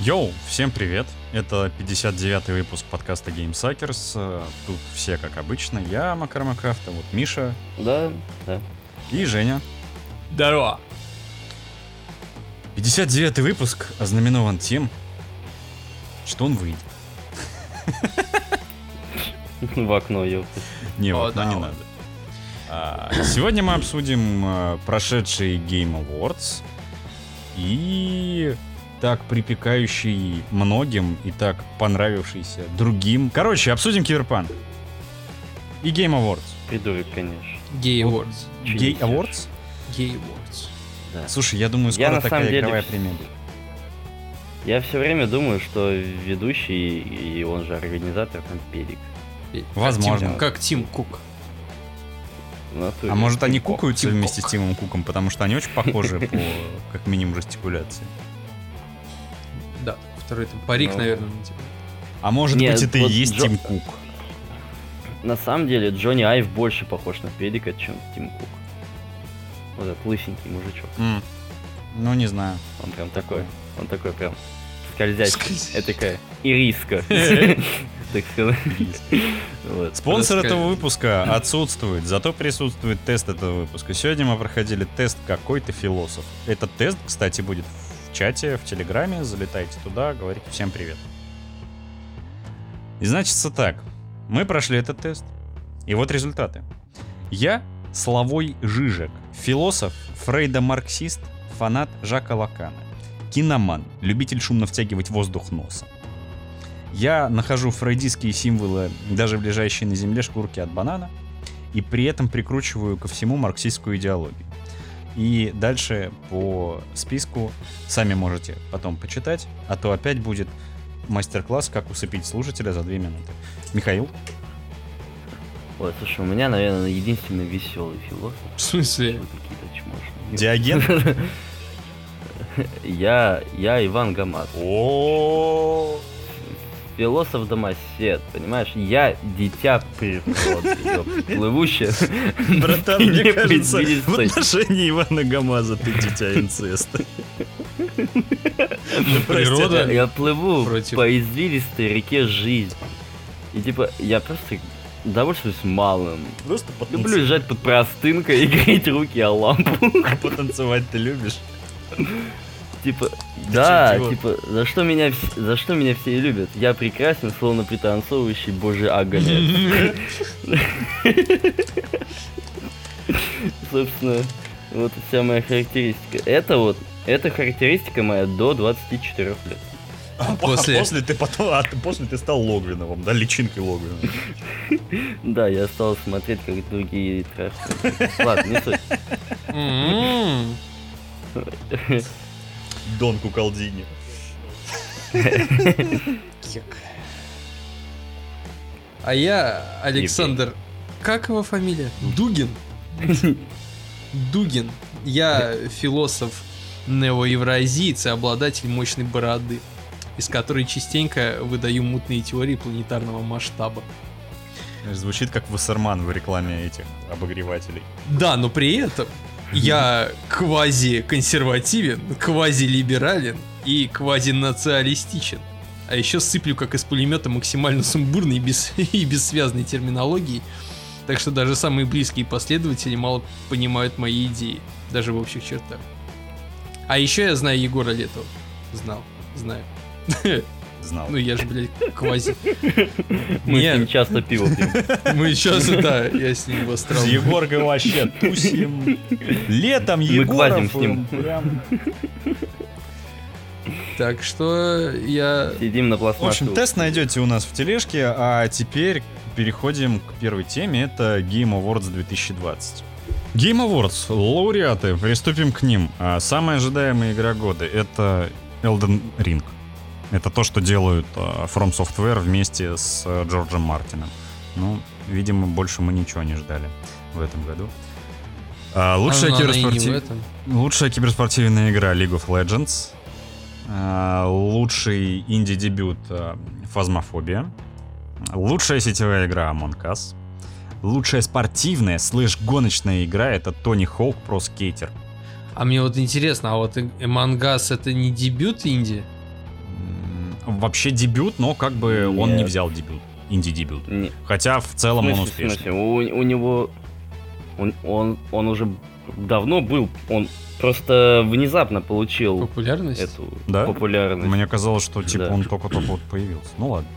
Йоу, всем привет! Это 59-й выпуск подкаста Game Suckers. Э, Тут все как обычно. Я, Макар Макафт, а вот Миша Да, да. и Женя. Здорово. 59-й выпуск ознаменован тем, что он выйдет. В окно, ёпта. Не, О, вот, но да, не надо. А, Сегодня мы обсудим э, прошедший Game Awards и так припекающий многим и так понравившийся другим. Короче, обсудим Киберпанк и Game Awards. Придурок, конечно. Гей Awards. Gay? Awards? Гей Awards. Да. Слушай, я думаю, Я скоро на такая деле игровая премия будет. Я все время думаю, что ведущий и он же организатор там педик. Э, Возможно. Как Тим, как Тим Кук. А может они Кок, кукаются вместе с. Тимом Куком, потому что они очень похожи по, как минимум, жестикуляции. Да, второй там парик, Ну. наверное, надевает. А может Нет, быть это и есть Джо- Тим Кук? На самом деле Джонни Айв больше похож на педика, чем Тим Кук. Вот этот лысенький мужичок. Ну, не знаю. Он прям такой. Он такой прям скользящий. Скользящий. Это такая ириска. Так сказать. Вот. Спонсор этого выпуска отсутствует, зато присутствует тест этого выпуска. Сегодня мы проходили тест «Какой-то философ». Этот тест, кстати, будет в чате, в Телеграме. Залетайте туда, говорите всем привет. И значится так. Мы прошли этот тест. И вот результаты. Я Славой Жижек, философ, фрейда-марксист, фанат Жака Лакана, киноман, любитель шумно втягивать воздух носом. Я нахожу фрейдистские символы даже в лежащей на земле шкурке от банана и при этом прикручиваю ко всему марксистскую идеологию. И дальше по списку сами можете потом почитать, а то опять будет мастер-класс, как усыпить слушателя за две минуты. Михаил? Ой, слушай, у меня, наверное, единственный веселый философ. В смысле? Диоген? Я, я Иван Гамат. О, Философ домосед, понимаешь? Я дитя природы, плывущее. Братан, мне Не кажется, в отношении Ивана Гамаза ты дитя инцеста. Природа. Я плыву по извилистой реке жизнь. И типа, я просто довольствуюсь малым. Просто Люблю лежать под простынкой и греть руки о лампу. потанцевать ты любишь? Типа, да, типа, за что меня за что меня все и любят? Я прекрасен, словно пританцовывающий божий огонек. Собственно, вот вся моя характеристика. Это вот, это характеристика моя до 24 лет. А После- после ты потом, а ты- после ты стал Логвиновым, да, личинкой Логвиновым. Да, я стал смотреть, как другие трахаются. Ладно, не суть. Дон Куколдини. А я Александр... Как его фамилия? Дугин? Дугин. Я философ неоевразиец и обладатель мощной бороды, из которой частенько выдаю мутные теории планетарного масштаба. Звучит как Вассерман в рекламе этих обогревателей. Да, но при этом я квази-консервативен, квази-либерален и квази-националистичен. А еще сыплю как из пулемета максимально сумбурной и, без, и бессвязной терминологией. Так что даже самые близкие последователи мало понимают мои идеи, даже в общих чертах. А еще я знаю Егора Летова. Знал, знаю. Знал. Ну я же, блядь, квази. Мы с ним часто пиво пьем. мы сейчас, да, я с ним в С. Егоргой вообще тусим. Летом Мы Егоров. квазим с ним. Так что я Сидим на В пластмассовом. общем, тест найдете у нас в тележке, а теперь переходим к первой теме. Это Game Awards 2020. Game Awards, лауреаты, приступим к ним. А самая ожидаемая игра года — это Elden Ring. Это то, что делают а, From Software вместе с а, Джорджем Мартином. Ну, видимо, больше мы ничего не ждали в этом году. А, лучшая, А, киберспортив- лучшая киберспортивная игра League of Legends. А, лучший инди-дебют Фазмофобия. Лучшая сетевая игра Among Us. Лучшая спортивная слэш-гоночная игра это Тони Хоук Про Скейтер. А мне вот интересно, а вот Among Us это не дебют инди? Вообще дебют, но как бы он не Нет. взял дебют. Инди-дебют. Хотя в в целом он смысле, в успешный. смысле, у, у него... Он, он, он уже давно был, он просто внезапно получил Популярность? эту Да? популярность. Мне казалось, что типа Да. он только-только вот появился. Ну ладно.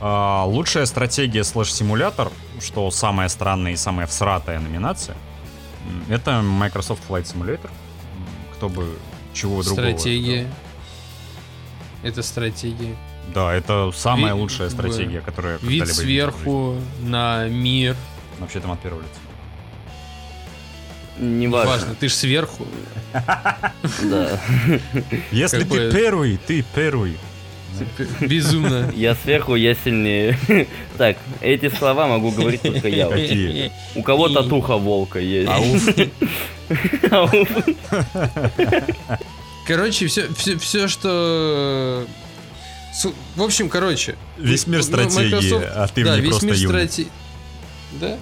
А, лучшая стратегия слэш-симулятор, что самая странная и самая всратая номинация, это Microsoft Flight Simulator. Кто бы чего другого. Стратегия. Это стратегия. Да, это самая Ви- лучшая стратегия, которая Вид сверху на мир. Вообще там от первого лица. Неважно. Важно, ты ж сверху. Да. Если ты первый, ты первый. Безумно. Я сверху, я сильнее. Так, эти слова могу говорить только я. Какие? У кого татуха волка есть. Ауф. Ауф. Короче, все, все, все что... Су- В общем, короче. Весь мир стратегии, Microsoft- а ты да, ней весь просто мир юник. стратегии. Да?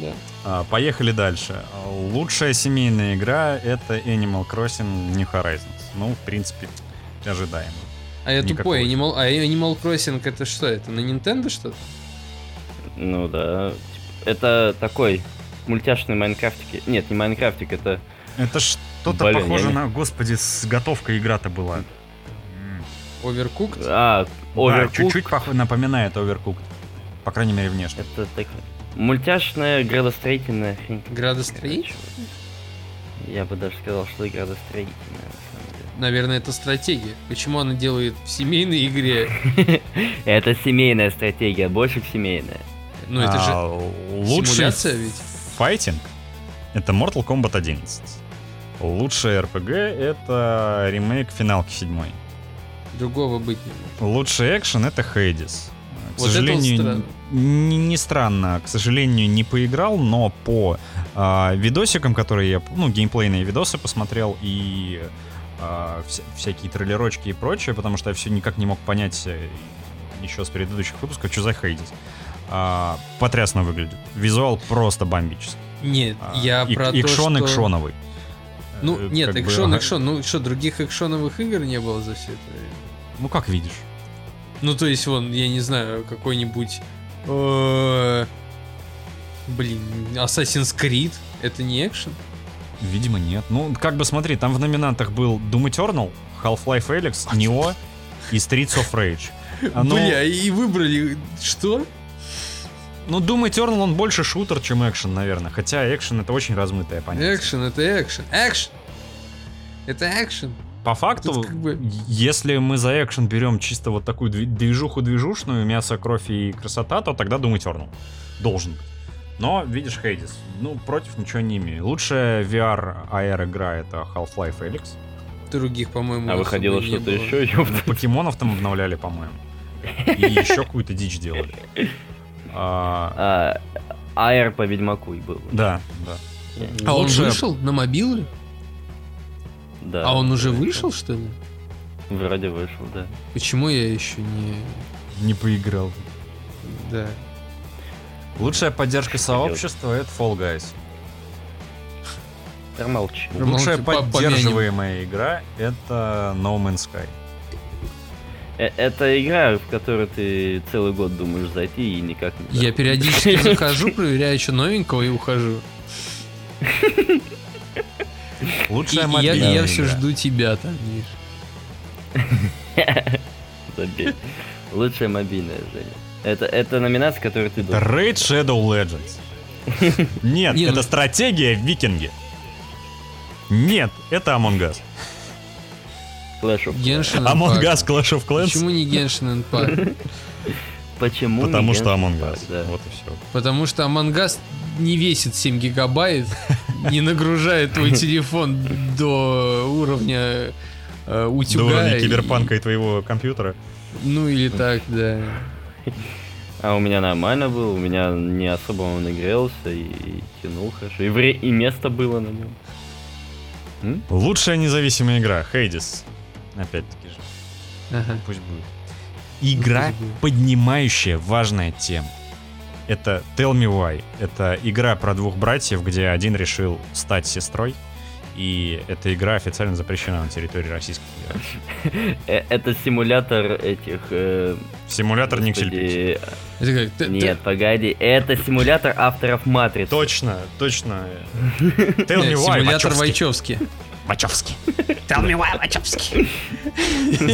Да. А, Поехали дальше. Лучшая семейная игра это Animal Crossing New Horizons. Ну, в принципе, ожидаемо. А я Никакого. тупой, Animal, а Animal Crossing это что? Это на Nintendo что-то? Ну да. Это такой мультяшный майнкрафтик. Нет, не майнкрафтик, это... Это что-то Блин, похоже я не- на... Господи, с готовкой игра-то была. Overcooked? А, Да, Overcooked. чуть-чуть пох- напоминает Overcooked. По крайней мере, внешне. Это так... Мультяшная градостроительная хрень. Градостроитель? Короче, Я бы даже сказал, что и градостроительная, на. Наверное, это стратегия. Почему она делает в семейной игре? Это семейная стратегия, больше семейная. Ну, это же А, симуляция ведь. файтинг это Mortal Kombat 11. Лучший RPG это ремейк финалки 7. Другого быть не может. Лучший экшен это Hades. К Вот сожалению, странно. не, не странно, к сожалению, не поиграл, но по а, видосикам, которые я, ну, геймплейные видосы посмотрел и а, вся- всякие трейлерочки и прочее, потому что я все никак не мог понять э, еще с предыдущих выпусков, что за Hades. А, потрясно выглядит. Визуал просто бомбический. Нет, А, я ик- про то, экшон что... экшоновый. Ну, Э, нет, как бы, экшон, экшон. Ну, что, других экшоновых игр не было за все это время? Ну, как видишь. Ну, то есть, вон, я не знаю, какой-нибудь... э, Блин, Assassin's Creed. Это не экшен? Видимо, нет. Ну, как бы смотри, там в номинантах был Doom Eternal, Half-Life Alyx, Neo и Streets of Rage. А, ну, Бля, и выбрали... Что? Ну, Doom Eternal, он больше шутер, чем экшен, наверное. Хотя экшен это очень размытое понятие. Экшен, это экшен. Экшен! Это экшен. По факту, как бы- если мы за экшен берем чисто вот такую дви- движуху-движушную, мясо, кровь и красота, то тогда Doom Eternal. Должен быть. Но, видишь, Хейдис, ну, против ничего не имею. Лучшая VR AR игра это Half-Life Alyx. Других, по-моему, А выходило что-то еще, покемонов там обновляли, по-моему. И еще какую-то дичь делали. А, А, AR по Ведьмаку и был. да, да. А он Лучше- вышел на мобилы? Да. А он уже вышел, что ли? Вроде вышел, да. Почему я еще не... Не поиграл. Да. Лучшая поддержка сообщества это Fall Guys. Промолчи. Лучшая поддерживаемая игра это No Man's Sky. Э, Это игра, в которую ты целый год думаешь зайти и никак не Я периодически захожу, проверяю еще новенького и ухожу. Лучшая и я, мобильная и я все жду тебя там, Миш. Забей. Лучшая мобильная, Женя. Это, это номинация, которую ты Это думаешь. Raid Shadow Legends. Нет, Не, ну- это стратегия викинги. Нет, это Among Us. Clash of Clans. Among. Us Clash of Clans. Почему не Genshin Impact? Почему не Потому что Among Us. да. Вот и все. Потому что Among Us не весит 7 гигабайт, не нагружает твой телефон до уровня э, До утюга. уровня и- киберпанка и твоего компьютера. Ну или так, да. А у меня нормально был, у меня не особо он игрался и, тянул хорошо. И, вре- и место было на нем. М? Лучшая независимая игра. Хейдис. Опять-таки же. Ага. Пусть будет. Игра, Пусть будет. поднимающая важная тема. Это Tell Me Why. Это игра про двух братьев, где один решил стать сестрой. И эта игра официально запрещена на территории Российской Федерации. Э, Это симулятор этих... э, Симулятор т- Нет, погоди. Это симулятор авторов Матрицы. Точно, точно. Tell me why, Симулятор. Вайчевски. Вачовски. Tell me why, Вачовски.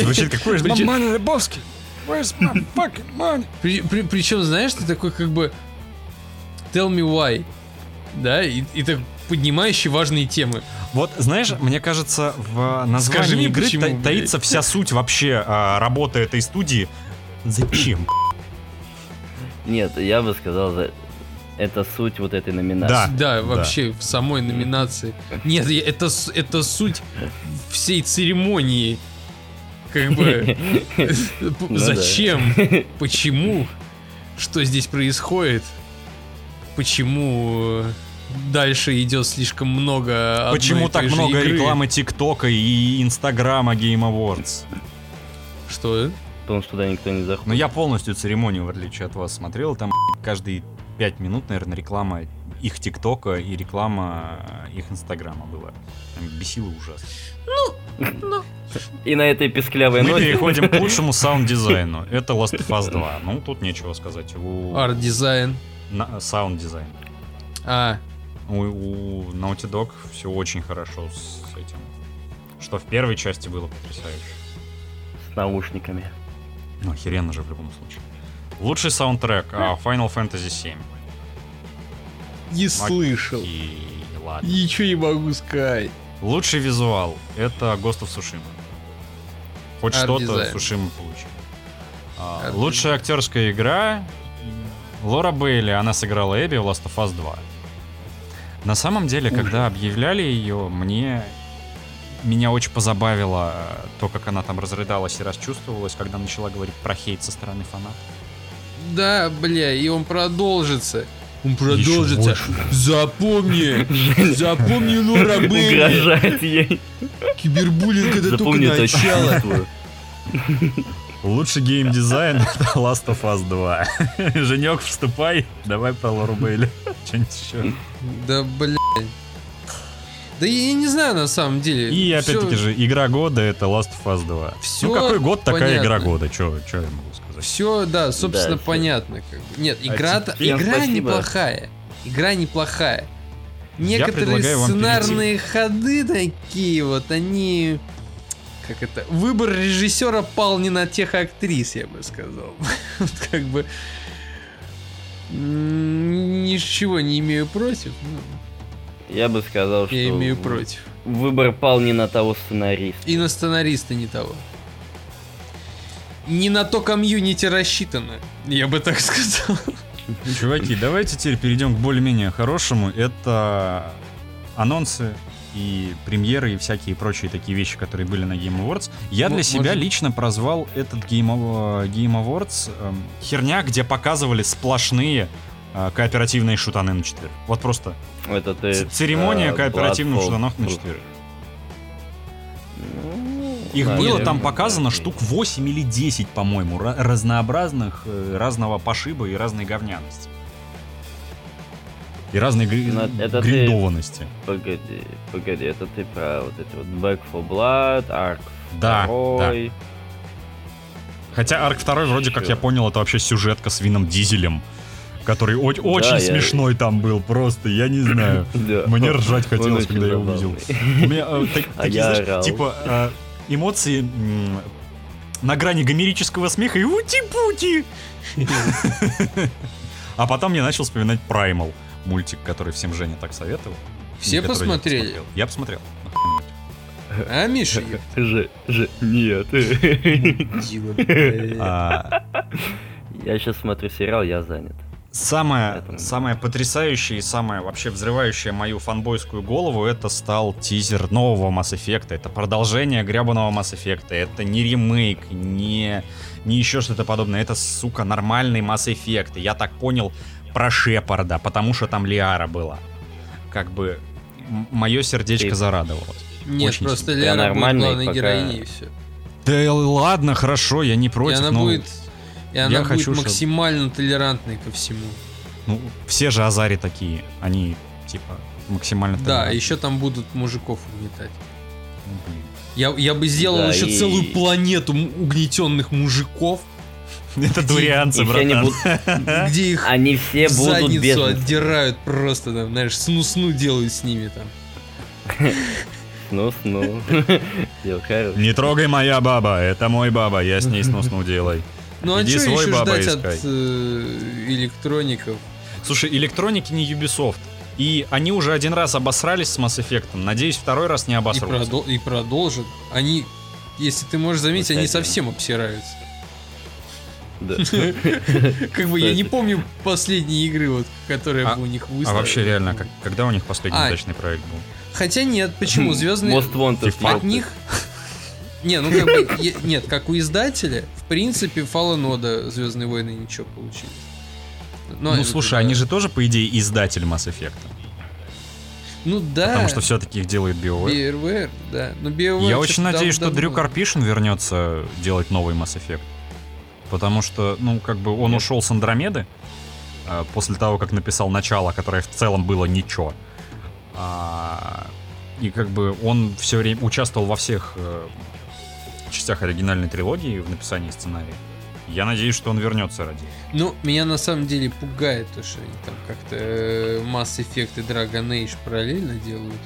Звучит как Where's my money, Лебовски? Where's my fucking money? При, при- причем, знаешь, ты такой как бы tell me why, да, и, и так поднимающий важные темы. Вот, знаешь, мне кажется, в названии Скажи мне, игры почему, та- таится вся суть вообще а, работы этой студии. Зачем? Нет, я бы сказал, за- это суть вот этой номинации. Да, да вообще да. в самой номинации. Нет, это, это суть всей церемонии. Как бы... Ну зачем? Почему? Что здесь происходит? Почему дальше идет слишком много Почему так много рекламы ТикТока и Инстаграма Game Awards? Что? Потому что туда никто не заходит. Ну я полностью церемонию, в отличие от вас, смотрел. Там каждый 5 минут, наверное, реклама их ТикТока и реклама э, их Инстаграма была. Бесило ужасно. Ну, ну. И на этой песклявой Мы переходим к лучшему саунд-дизайну. Это Last of Us 2. Ну, тут нечего сказать. У... Арт-дизайн. Э, саунд-дизайн. А. У, у Naughty Dog все очень хорошо с этим. Что в первой части было потрясающе. С наушниками. Ну, охеренно же в любом случае. Лучший саундтрек а, Final Fantasy 7. не слышал. И ладно. Ничего не могу сказать. Лучший визуал это Ghost of Tsushima. Хоть что-то. Сушима получил. А, лучшая актерская игра Лора Бейли, она сыграла Эбби в Last of Us 2. На самом деле, когда объявляли ее, мне меня очень позабавило то, как она там разрыдалась и расчувствовалась, когда начала говорить про хейт со стороны фанатов. Да, бля, и он продолжится. Он продолжится. Запомни! Запомни, Лора Бейли! Угрожает ей. Кибербуллинг это Запомни только это начало. Лучший геймдизайн это Last of Us 2. Женек, вступай, давай про Лору Бейли. Что-нибудь еще. Да, блядь. Да я не знаю на самом деле. И опять-таки же, игра года это Last of Us 2. Всё ну какой год, такая понятно. игра года. Че я могу сказать? Все, да, собственно, Да, понятно. Как бы. Нет, А игра-то, теперь игра спасибо. неплохая. Игра неплохая. Некоторые сценарные ходы такие вот, они... Как это? Выбор режиссера пал не на тех актрис, я бы сказал. Вот как бы... Ничего не имею против. ну, Я бы сказал, что... Я имею против. Выбор пал не на того сценариста. И на сценариста не того. Не на то комьюнити рассчитано, я бы так сказал. Чуваки, давайте теперь перейдем к более-менее хорошему. Это анонсы и премьеры и всякие прочие такие вещи, которые были на Game Awards. Я для себя лично прозвал этот Game, Game Awards эм, херня, где показывали сплошные э, кооперативные шутаны на четверг. Вот просто Это ты... ц- церемония э, кооперативных шутанов на четверг. Ну, Их да, было там показано да. штук 8 или 10, по-моему, ра- разнообразных, э, разного пошиба и разной говняности. И разной гри- это ты- гриндованности. Погоди, погоди, это ты про вот эти вот Back for Blood, Ark Да, да. 2. Хотя Арк 2, вроде как я понял, это вообще сюжетка с Вином Дизелем, который о- очень я- смешной там был, просто, я не знаю. Да. Мне ржать хотелось, когда я увидел. забавный. У меня э, А я типа э, эмоции на грани гомерического смеха и ути-пути. А потом я начал вспоминать Primal, мультик, который всем Женя так советовал. Все посмотрели? посмотрел. Я посмотрел. А, Миша? Ж, ж, нет. А, Я сейчас смотрю сериал, я занят. Самое, Поэтому- самое потрясающее и самое вообще взрывающее мою фанбойскую голову это стал тизер нового Mass Effect. Это продолжение гребаного Mass Effect. Это не ремейк, не, не еще что-то подобное. Это, сука, нормальный Mass Effect. И Я так понял про Шепарда, потому что там Лиара была. Как бы мое сердечко Ты- зарадовалось. Нет, Очень просто сильно. Лера будет главной пока- героиней и все. Да ладно, хорошо, я не И против, она но будет... И она будет хочу, максимально толерантной ко всему. ну, все же Азари такие. Они, типа, максимально Да, толерантный. еще там будут мужиков угнетать. Ну, блин. Я, я бы сделал Да, еще и- целую планету угнетенных мужиков, Это дурианцы, братан. где их они все задницу отдирают просто, там, знаешь, сну-сну делают с ними там. Ну, ну. Хорошее. Не трогай моя баба, это мой баба, я с ней сносну делай. Ну а Иди что свой еще баба ждать искай. от э, электроников? Слушай, электроники не Ubisoft. И они уже один раз обосрались с Mass Effect. Надеюсь, второй раз не И, обосрутся. продол- и продолжат. Они, если ты можешь заметить, они Кстати. совсем обсираются. Да. Как бы я не помню последние игры, вот, которые А- бы у них А выставили. вообще реально, как- когда у них последний А. удачный проект был? Хотя нет, почему? Звездные... Most Wanted. От них... Не, ну как бы, нет, как у издателя, в принципе, Order Звездные войны ничего получились. Ну, это слушай, да. они же тоже, по идее, издатель Mass Effect. Ну да. Потому что все-таки их делает BioWare. BioWare, да. Но BioWare Я очень надеюсь, что давно- Дрю Карпишин вернется делать новый Mass Effect. Потому что, ну, как бы он Нет. ушел с Андромеды э, после того, как написал начало, которое в целом было ничего. А, и как бы он все время участвовал во всех э, частях оригинальной трилогии в написании сценария. Я надеюсь, что он вернется ради. Ну, меня на самом деле пугает то, что они там как-то э, Mass Effect и Dragon Age параллельно делают.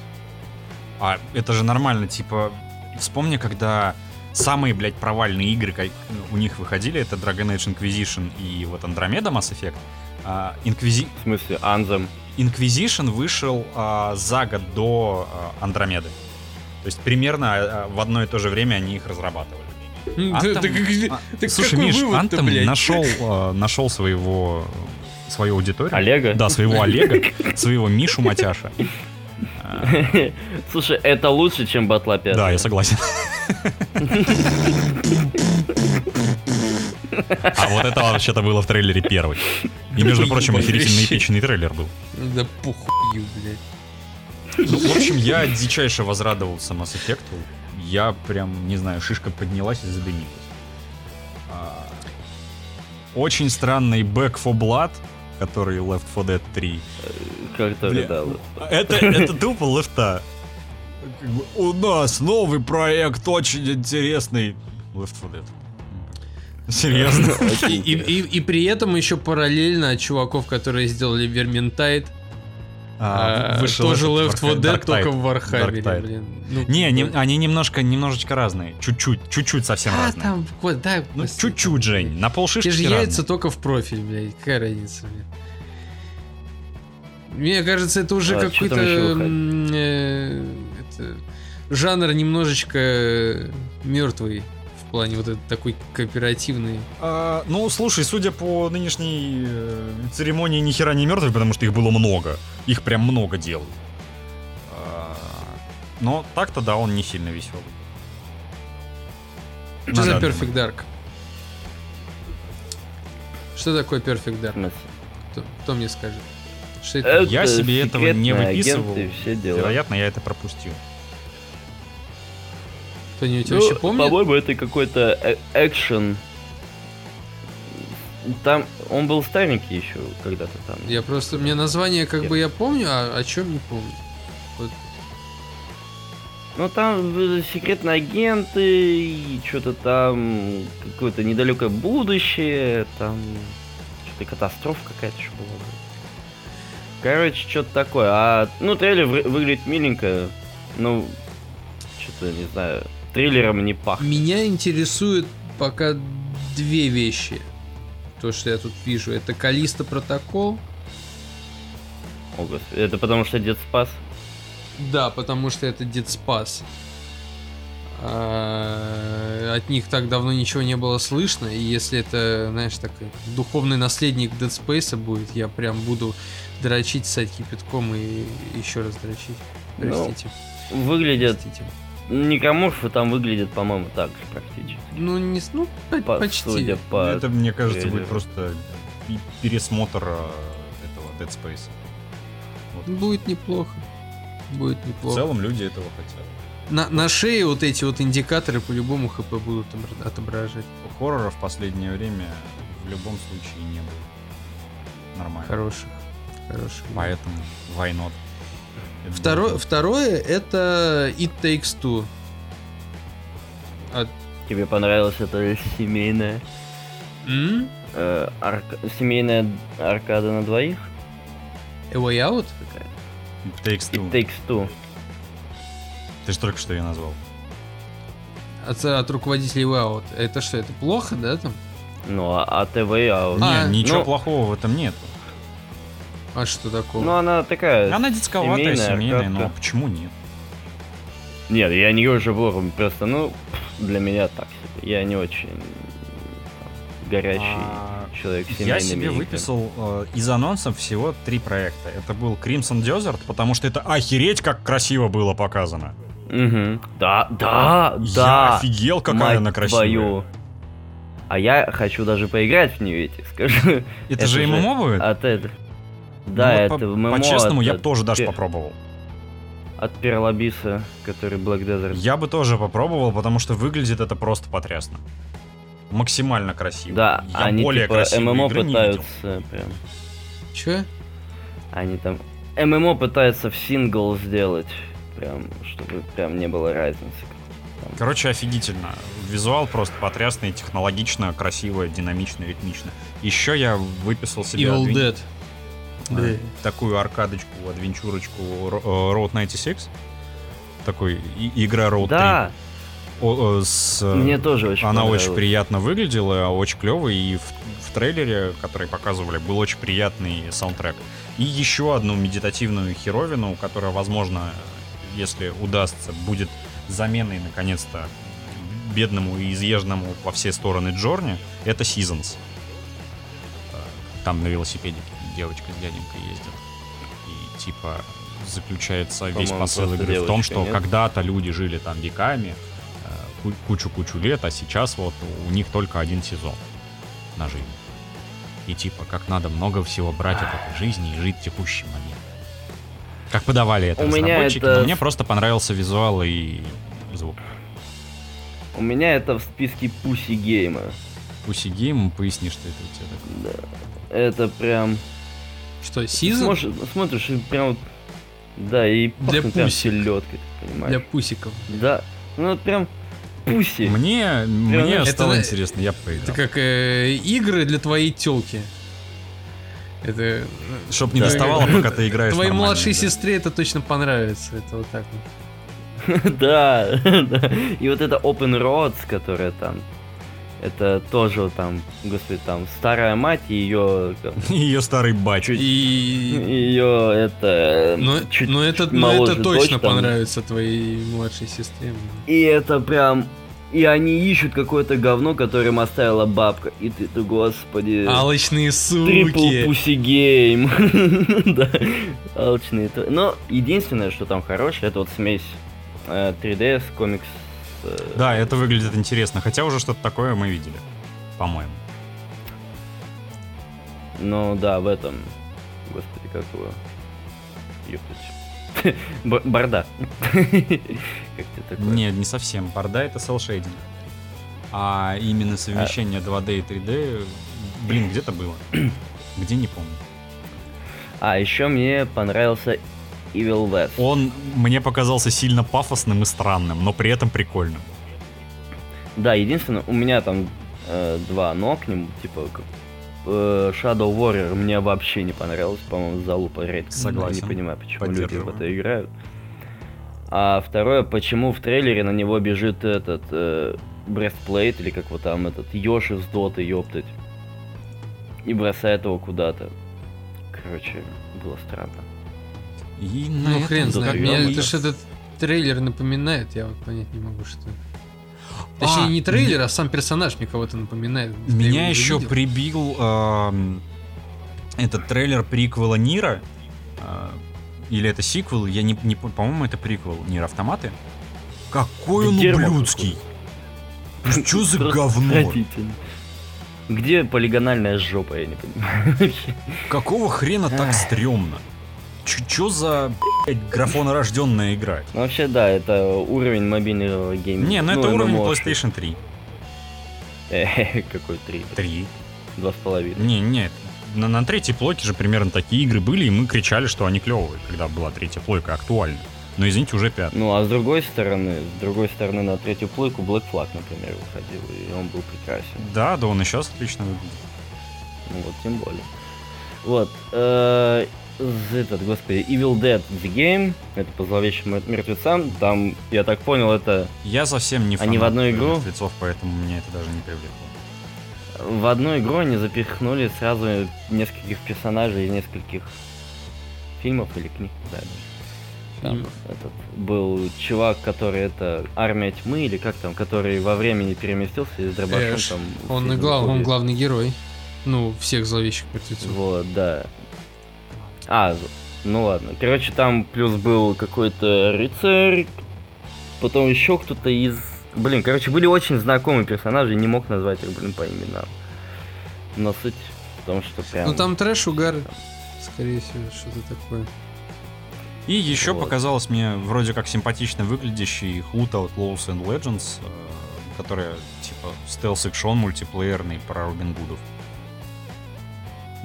А это же нормально, типа, вспомни, когда самые, блядь, провальные игры как у них выходили, это Dragon Age Inquisition и вот Andromeda Mass Effect. А, Inquisi- В смысле, Анзем. Inquisition вышел а, за год до а, Андромеды. То есть примерно а, в одно и то же время они их разрабатывали. А, так Слушай, Миш, блядь? нашел, а, нашел своего, свою аудиторию. Олега? Да, своего Олега, своего Мишу Матяша. Слушай, это лучше, чем батла 5. Да, я согласен. А вот это вообще-то было в трейлере первый. И, между прочим, охерительно эпичный трейлер был. Да похуй, блядь. Ну, в общем, я дичайше возрадовался Mass Effect. Я прям, не знаю, шишка поднялась и задымилась. А, Очень странный Back for Blood, который Left 4 Dead 3. Как-то да. Это, это тупо лефта. У нас новый проект, очень интересный. Left 4 Dead. Серьезно? И, и, и при этом еще параллельно от чуваков, которые сделали Верментайд, А, а, вышел тоже этот Left 4 Dead, Dark только Tide. в Tide. блин. Ну, Не, не- как бы- они немножко, немножечко разные. Чуть-чуть, чуть-чуть совсем А, разные. там, вот, да, Ну, господи, чуть-чуть, Жень, на Те полшишки же разные. яйца только в профиль, блядь. Какая разница, блядь. Мне кажется, это уже А, какой-то э, это, жанр немножечко мертвый в плане вот этот такой кооперативный. А, ну, слушай, судя по нынешней э, церемонии ни хера не мертвых, потому что их было много. Их прям много делают. А, но так-то да, он не сильно веселый. Что за Perfect Dark? Что такое Perfect Dark? Кто, кто мне скажет? Что это? Это Я себе этого не выписывал. Вероятно, я это пропустил. Кто-нибудь Ну, вообще помнит? По-моему, это какой-то э- экшен. Там он был старенький еще когда-то там. Я просто, мне название как бы я помню, а о чем не помню. Ну там э, секретные агенты и что-то там какое-то недалекое будущее, там что-то катастрофа какая-то еще была. Короче, что-то такое. А ну трейлер вы- выглядит миленько, ну что-то не знаю, триллером не пахнет. Меня интересует пока две вещи. То, что я тут вижу, это Калиста протокол. Это потому что Дед Спас. Да, потому что это Dead Space. А, От них так давно ничего не было слышно, и если это, знаешь, такой духовный наследник Dead Space будет, я прям буду дрочить, ссать кипятком и еще раз дрочить. Ну, Простите. Выглядят, Простите. Никоморфы там выглядят, по-моему, так же практически. Ну, не, с- ну, по- По- почти. Судя по... это, мне кажется, трейлеру. будет просто пересмотр э, этого Dead Space. Вот. Будет неплохо. Будет В неплохо. целом люди этого хотят. На, на шее вот эти вот индикаторы по-любому ХП будут обра- отображать. Хоррора в последнее время в любом случае не было. Нормально. Хороших. Хороших. Поэтому why not? Второе, второе это It Takes Two. От- Тебе понравилось это семейная, М? э, арка- семейная аркада на двоих? A Way Out? It Takes Two. It Takes Two. Ты же только что ее назвал. От, от руководителей Way Out. Это что, это плохо, да, там? Ну, а, а ТВ Out? А, Не, ничего ну- плохого в этом нет. А что такого? Ну, она такая... Она детсковатая, семейная семейная, но почему нет? Нет, я не говорю, что плохо, просто, ну, для меня так себе. Я не очень горячий А, человек с Я себе играми. выписал э, из анонсов всего три проекта. Это был Crimson Desert, потому что это охереть как красиво было показано. Мгм. Да, да, Я да. офигел, какая мать она красивая. твою. А я хочу даже поиграть в нее, я тебе скажу. Это, Это же же ММО будет? От этого. Ну Да, вот это по- ММО По-честному, от- я бы тоже даже пе- попробовал. От Перлобиса, который Black Desert. Я бы тоже попробовал, потому что выглядит это просто потрясно. Максимально красиво. Да, я они более типа ММО игры не видел. пытаются прям. Че? Они там. ММО пытаются в сингл сделать. Прям, чтобы прям не было разницы. Короче, офигительно. Визуал просто потрясный, технологично, красиво, динамично, ритмично. Еще я выписал себе Evil адвен- Dead. Э, такую аркадочку, адвенчурочку Ро- э, Road 96. Такой и- игра Road Да, 3. О, э, с, мне тоже очень Она очень приятно выглядела, очень клевая, и в, в трейлере, который показывали, был очень приятный саундтрек. И еще одну медитативную херовину, которая, возможно, если удастся, будет заменой, наконец-то, бедному и изъезженному во все стороны Джорни, это Seasons. Там на велосипедике девочка с дяденькой ездит. И типа заключается весь посыл игры в том, девочка, что нет? когда-то люди жили там веками, э, ку- кучу-кучу лет, а сейчас вот у них только один сезон на жизнь. И типа, как надо много всего брать от этой жизни и жить текущим моментом. Как подавали это У меня разработчики, это но мне просто понравился визуал и звук. У меня это в списке pussy game 'а. Pussy game, поясни, что это у тебя такое. Это прям... Что, Season? Смотришь, смотришь и прям вот... Да, и Для пахнет прям пусик. селедкой, понимаешь? Для пусиков. Да, ну вот прям pussy. Мне, мне это- стало интересно, я поиграл. Это как э, игры для твоей телки. Это... Чтоб не Да. доставало, пока ты играешь Твоей младшей да. сестре это точно понравится. Это вот так вот. да, да. И вот это Open Roads, которая там, это тоже там, господи, там старая мать и ее, Ее старый батч. И... ее это, Но, чуть но это, чуть но это точно дочь там. понравится твоей младшей сестре. И это прям, и они ищут какое-то говно, которое им оставила бабка. И ты, ты господи. Алочные Трипл суки. пуси гейм. да, алчные. Но единственное, что там хорошее, это вот смесь э, 3DS, комикс. Э, Да, это выглядит интересно. Хотя уже что-то такое мы видели. По-моему. Ну да, в этом. Господи, как его. Б- Борда. Как тебе такое? Нет, не совсем. Борда это селшейдинг. А именно совмещение 2D и 3D, блин, где-то было. Где, не помню. А, еще мне понравился Evil West. Он мне показался сильно пафосным и странным, но при этом прикольным. Да, единственное, у меня там э, два но к нему, типа, э, Shadow Warrior мне вообще не понравилось, по-моему, залупа рейд. Согласен. Не понимаю, почему люди в это играют. А второе, почему в трейлере на него бежит этот э, Breastplate, или как вот там этот Йоши с доты, ёптать. И бросает его куда-то. Короче, было странно. И Ну хрен знает. Мне я- это что этот трейлер напоминает, я вот понять не могу, что. Точнее, А, не трейлер, а сам персонаж мне кого-то напоминает. Меня еще видел. прибил эм, этот трейлер приквела Нира. э, или это сиквел, я не, не по- по-моему, это приквел Нир Автоматы. Какой он дерьмо ублюдский! Что за говно? Где полигональная жопа, я не понимаю. Какого хрена так стрёмно? Чё за, графонорожденная игра? Ну, вообще, да, это уровень мобильного гейминга. Не, ну это уровень MMO. PlayStation 3. Э, Какой три? 3. Два с половиной. Не, нет. на, на третьей плойке же примерно такие игры были, и мы кричали, что они клевые, когда была третья плойка актуальна. Но извините, уже пятая. Ну, а с другой стороны, с другой стороны, на третью плойку Black Flag, например, выходил, и он был прекрасен. Да, да, он и сейчас отлично выглядит. Ну вот, тем более. Вот. э, Этот, господи, Evil Dead The Game, это по зловещим мер- мертвецам, там, я так понял, это Я совсем не Они в фанат одну игру? мертвецов, поэтому меня это даже не привлекло. в одну игру они запихнули сразу нескольких персонажей из нескольких фильмов или книг, да, даже. Там этот был чувак, который это армия тьмы или как там, который во времени переместился и с дробашом Эш. там. Он, глав, он главный герой. Ну, всех зловещих мертвецов. Вот, да. А, ну ладно. Короче, там плюс был какой-то рыцарь, потом еще кто-то из... Блин, короче, были очень знакомые персонажи, не мог назвать их, блин, по именам. Но суть в том, что прям... Ну там трэш, угар, скорее всего, что-то такое. И еще Вот. показалось мне вроде как симпатично выглядящий Hood Outlaws and Legends, э, которая типа стелс-экшон мультиплеерный про Робин Гудов.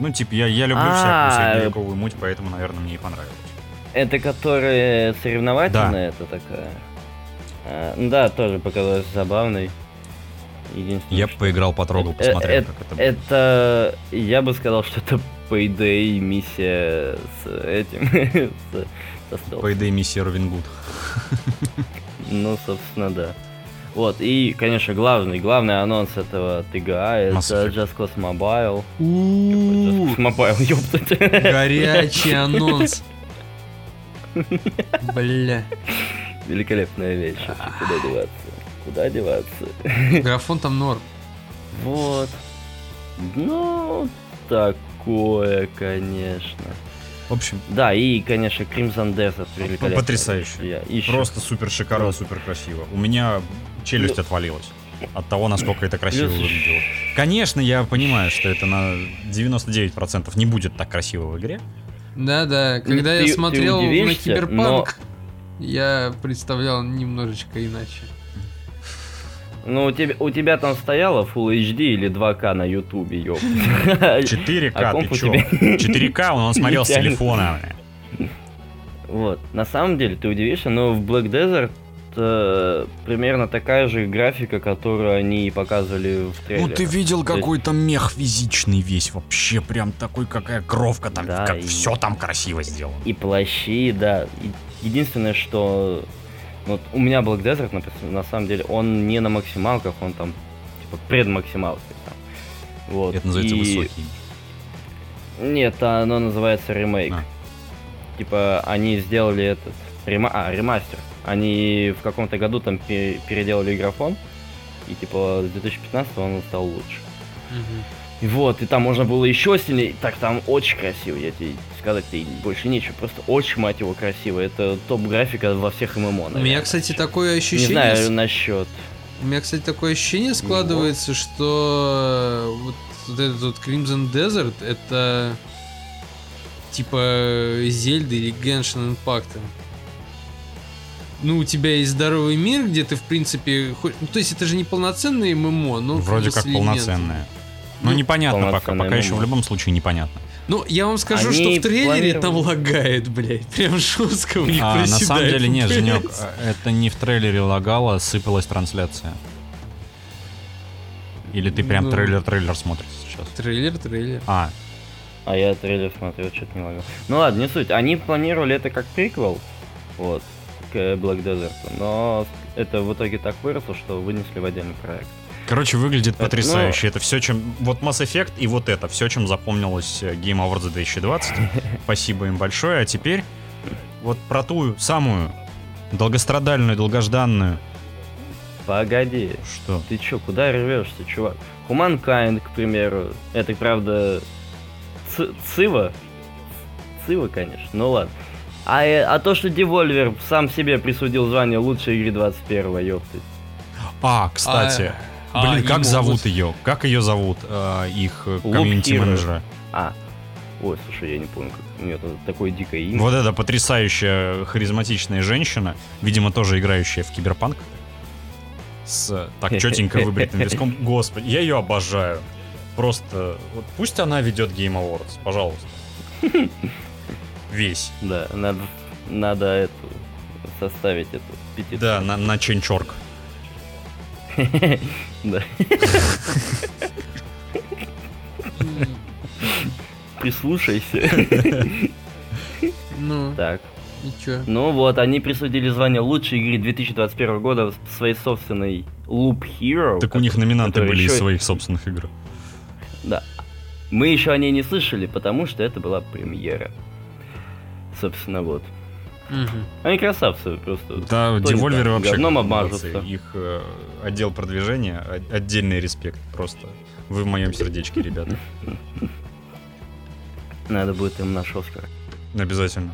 Ну, типа, я, я люблю А, всякую средневековую муть, поэтому, наверное, мне и понравилось. Это которая соревновательная, это такая. А, ну да, тоже показалось забавной. Единственное, Я что- поиграл, потрогал, Э, посмотрел, э, как это было. Это, я бы сказал, что это Payday миссия с этим, с- со идее, миссия Робин Гуд. Ну, собственно, да. Вот, и, конечно, главный, главный анонс этого ТГА это Mass Effect. Just Cause Mobile. У-у-у, Just Cause Mobile, ёптать. Горячий анонс. Бля. Великолепная вещь. Куда деваться? Куда деваться? Графон там норм. Вот. Ну, такое, конечно. В общем, Да, и, конечно, Crimson Desert великолепно. потрясающе. Я еще просто супер шикарно, супер красиво. У меня челюсть Ну, отвалилась от того, насколько это красиво плюс выглядело. Конечно, я понимаю, что это на 99% не будет так красиво в игре. Да-да, Ну, когда ты- я смотрел на Киберпанк, я представлял немножечко иначе. Ну, у тебя, у тебя там стояло Full HD или 2К на Ютубе, ёп. 4К, А ты чё? тебя- 4К он смотрел с телефона. Вот. На самом деле, ты удивишься, но в Black Desert э, примерно такая же графика, которую они и показывали в Ну трейлере. ты видел, То какой там мех физичный весь, вообще прям такой, какая кровка там, Да, как и- все там красиво сделано. И плащи, да. Единственное, что... Вот у меня Black Desert, напис- на самом деле, он не на максималках, он там, типа, предмаксималках. Там. Вот. Это называется И- высокий. Нет, оно называется ремейк. А. Типа, они сделали этот... Рема... А, ремастер. Они в каком-то году там пе- переделали графон, и типа с 2015 он стал лучше. И вот, и там можно было еще сильнее. Так там очень красиво, я тебе сказать-то и больше нечего. Просто очень, мать его, красиво. Это топ-графика во всех ММО, У меня, наверное. кстати, такое Не ощущение... знаю насчет. У меня, кстати, такое ощущение складывается, что вот, вот этот вот Crimson Desert это типа Зельда или Genshin Impact. Ну, у тебя есть здоровый мир, где ты, в принципе, хоть... ну, то есть это же не полноценный ММО, но Вроде с как элементами. полноценная. Ну, Ну, непонятно пока, пока еще в любом случае непонятно. Ну, я вам скажу, Они что в трейлере там лагает, блядь. Прям жестко у них А, на самом деле нет, FPS. Женек, это не в трейлере лагало, сыпалась трансляция. Или ты прям Ну. трейлер-трейлер смотришь сейчас? Трейлер, трейлер. А, А я трейлер смотрел, что-то не лагал. Ну ладно, не суть. Они планировали это как приквел, вот, к Black Desert, но это в итоге так выросло, что вынесли в отдельный проект. Короче, выглядит Это, потрясающе. Это все, чем... Вот Mass Effect и вот это, все, чем запомнилось э, Game Awards 2020. Спасибо им большое. А теперь вот про ту самую долгострадальную, долгожданную... Погоди, Что? ты чё, куда рвешься, чувак? Humankind, к примеру, это, правда, Ц- Цива. Цива, конечно, ну ладно. А, э, а то, что Devolver сам себе присудил звание лучшей игры 21-го, ёпты. А, кстати, А, блин, и как могут- зовут ее? Как ее зовут? э, их комьюнити-менеджера. А, ой, слушай, я не помню, как у нее такое дикое имя. Вот эта потрясающая, харизматичная женщина, видимо, тоже играющая в киберпанк. С так четенько выбритым виском. Господи, я ее обожаю. Просто вот пусть она ведет Game Awards, пожалуйста. Весь. Да, надо, надо эту составить эту петицию. Да, на, на Ченчорк. Да. Прислушайся. Ну, Так. и чё? Ну вот, они присудили звание лучшей игры 2021 года своей собственной Loop Hero. Так у них номинанты были из еще- своих собственных игр. Да. Мы еще о ней не слышали, потому что это была премьера. Собственно, вот. Мгм. Они красавцы просто. Да, так, вообще говном обмажутся. Их э, отдел продвижения, отдельный респект просто. Вы в моем сердечке, ребята. Надо будет им наш Оскар. Обязательно.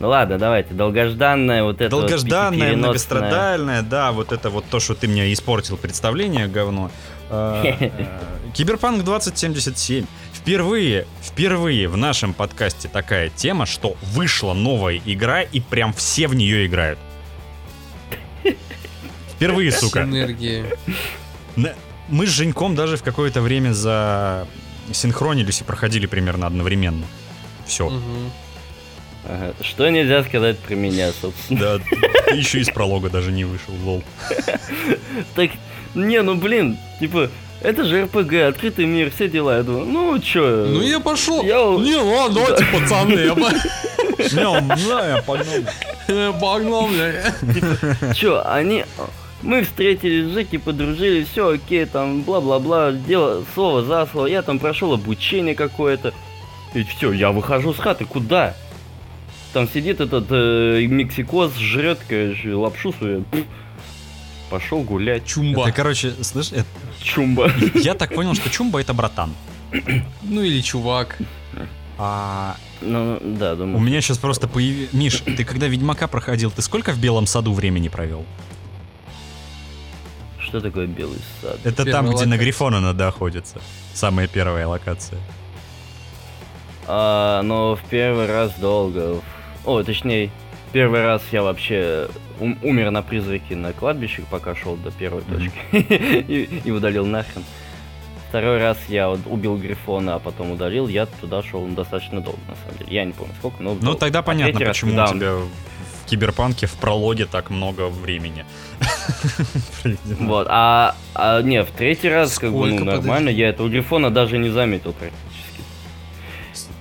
Ну ладно, давайте. Долгожданная вот это вот Долгожданное, пятипереносная- многострадальное, да, вот это вот то, что ты мне испортил представление, говно. Э, э, Киберпанк 2077. Впервые, впервые в нашем подкасте такая тема, что вышла новая игра и прям все в нее играют. Впервые, сука. Синергия. Мы с Женьком даже в какое-то время за синхронились и проходили примерно одновременно. Все. Мгм. Ага. Что нельзя сказать про меня, собственно. Да, еще из пролога даже не вышел, лол. Так, не, ну блин, типа, это же РПГ, открытый мир, все дела. Я думаю, ну чё. Ну я пошел. Я- Не, ладно, давайте, пацаны, я по- я погнал. погнал, бля. Чё, они... Мы встретились, Жеки подружились, все окей, там, бла-бла-бла, дело, слово за слово, я там прошел обучение какое-то. И все, я выхожу с хаты, куда? Там сидит этот э, мексикос, жрет, короче, лапшу свою. Пошел гулять. Чумба. Это, короче, слышь, это- Чумба. я так понял, что Чумба это братан. Ну или чувак. А Ну, да, у думаю. меня сейчас просто появилось... Миш, ты когда Ведьмака проходил, ты сколько в Белом саду времени провел? Что такое белый сад? Это Первая там, где на. Грифона надо охотиться. Самая первая локация. А, но в первый раз долго. О, точнее, первый раз я вообще ум- умер на призраке на кладбище, пока шел до первой Мгм. точки. и, и удалил нахрен. Второй раз я вот убил Грифона, а потом удалил, я туда шел достаточно долго, на самом деле. Я не помню сколько, но Ну долго. тогда А понятно, раз, почему когда у тебя в Киберпанке в прологе так много времени. Вот, а, а не, в третий раз как бы ну, Сколько, нормально, подожди? я этого Грифона даже не заметил практически.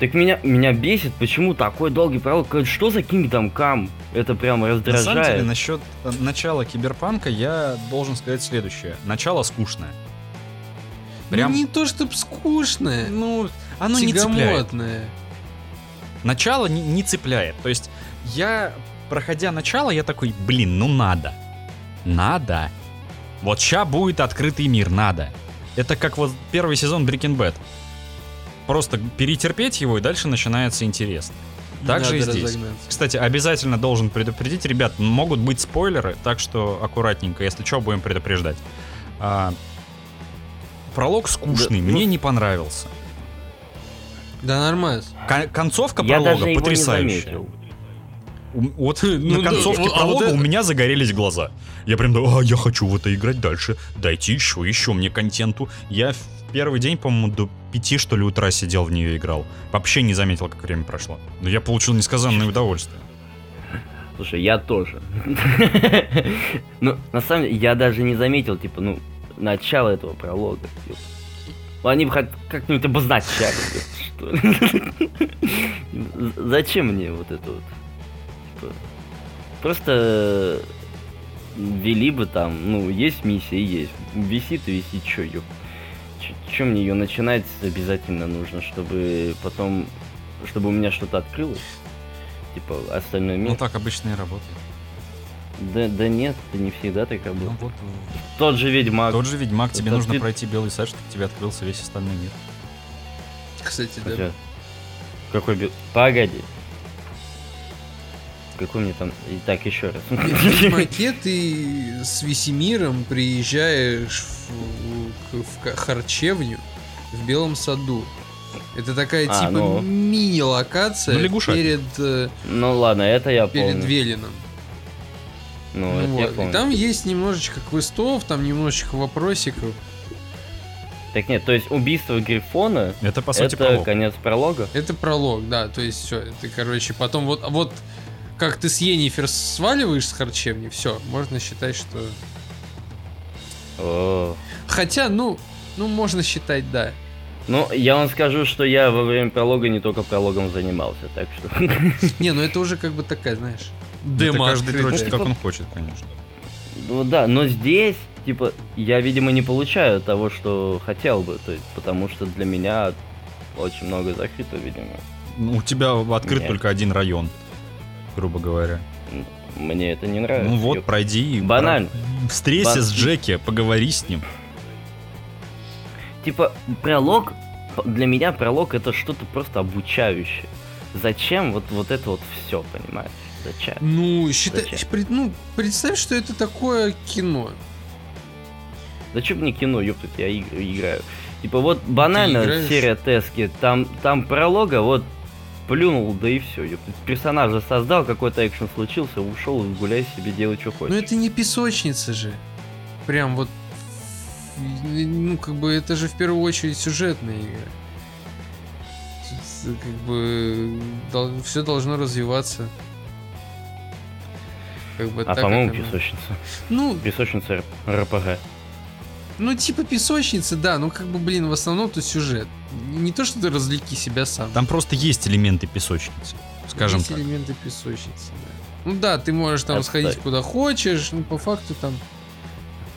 Так меня, меня бесит, почему такой долгий пролог, что за Kingdom Come? Это прям На самом деле, раздражает. насчет э, начала Киберпанка я должен сказать следующее. Начало скучное. Прям, Ну не то чтобы скучное. ну, оно не тягомотное. Начало не, не цепляет. То есть я, проходя начало, я такой, блин, ну надо. Надо. Вот ща будет открытый мир, надо. Это как вот первый сезон Breaking Bad. Просто перетерпеть его, и дальше начинается интерес. Так же и здесь. разогнаться. Кстати, обязательно должен предупредить, ребят, могут быть спойлеры, так что аккуратненько, если что, будем предупреждать. А, пролог скучный, Да, ну- мне не понравился. Да нормально. Кон- концовка Я пролога даже его не потрясающая. Вот Ну на да, концовке вот, а пролога вот это- у меня загорелись глаза. Я прям, да, а, я хочу в это играть дальше. Дайте еще, еще мне контенту. Я в первый день, по-моему, до пяти, что ли, утра сидел в нее играл. Вообще не заметил, как время прошло. Но я получил несказанное удовольствие. Слушай, я тоже. Ну, на самом деле, я даже не заметил, типа, ну, начало этого пролога. Они бы хоть как-нибудь обозначали. что ли. З- Зачем мне вот это вот? Типа, Просто ввели бы там, ну, есть миссия и есть. Висит и висит, чё, ёп. Чем мне ее начинать обязательно нужно, чтобы потом, чтобы у меня что-то открылось? Типа, остальной мир. Ну так обычно и работает. Да, да нет, это не всегда так Ну работает. вот, Тот же Ведьмак. тот же Ведьмак, тебе Это нужно ты- пройти белый сайт, чтобы тебе открылся весь остальной мир. Кстати, да. Хотя, Какой бе- Погоди. Какой мне там... Так, еще раз. В Ведьмаке ты с Весемиром приезжаешь в, в харчевню в Белом саду. Это такая А, типа ну. мини-локация Ну, перед, э, Ну ладно, это я перед помню. Велином. Ну, Ну это я вот. И помню. там есть немножечко квестов, там немножечко вопросиков. Так нет, то есть убийство Грифона Это, по сути, это пролог. конец пролога? Это пролог, да, то есть все, ты, короче, потом вот, вот как ты с Енифер сваливаешь с харчевни, все, можно считать, что... О. Хотя, ну, ну, можно считать, да. Ну, я вам скажу, что я во время пролога не только прологом занимался, так что... Не, ну это уже как бы такая, знаешь, демо каждый открытая. дрочит, как типа- он хочет, конечно. Ну да, но здесь, типа, я, видимо, не получаю того, что хотел бы, то есть, потому что для меня очень много закрыто, видимо. Ну, у тебя открыт Нет. только один район, грубо говоря. Мне это не нравится. Ну вот, пройди. и Банально. про- Встреться Ба- с Джеки, поговори с ним. Типа, пролог, для меня пролог это что-то просто обучающее. Зачем вот, вот это вот все, понимаешь? Зачем? Ну, считай, Зачем? пред- ну, представь, что это такое кино. Зачем мне кино, ёптать, я иг- играю. Типа вот банально серия Тески, там, там пролога, вот плюнул, да и все. Персонажа создал, какой-то экшен случился, ушел, гуляй себе, делай, что Но хочешь. Ну, это не песочница же. Прям вот... Ну, как бы, это же в первую очередь сюжетная игра. Как бы... все должно развиваться. Как бы а по-моему, оно- песочница. Ну, Песочница РПГ. Ну, типа песочница, да, ну как бы, блин, в основном то сюжет. Не то, что ты развлеки себя сам. Там просто есть элементы песочницы, скажем Есть так. элементы песочницы, да. Ну да, ты можешь там Отстань. сходить куда хочешь, ну по факту там...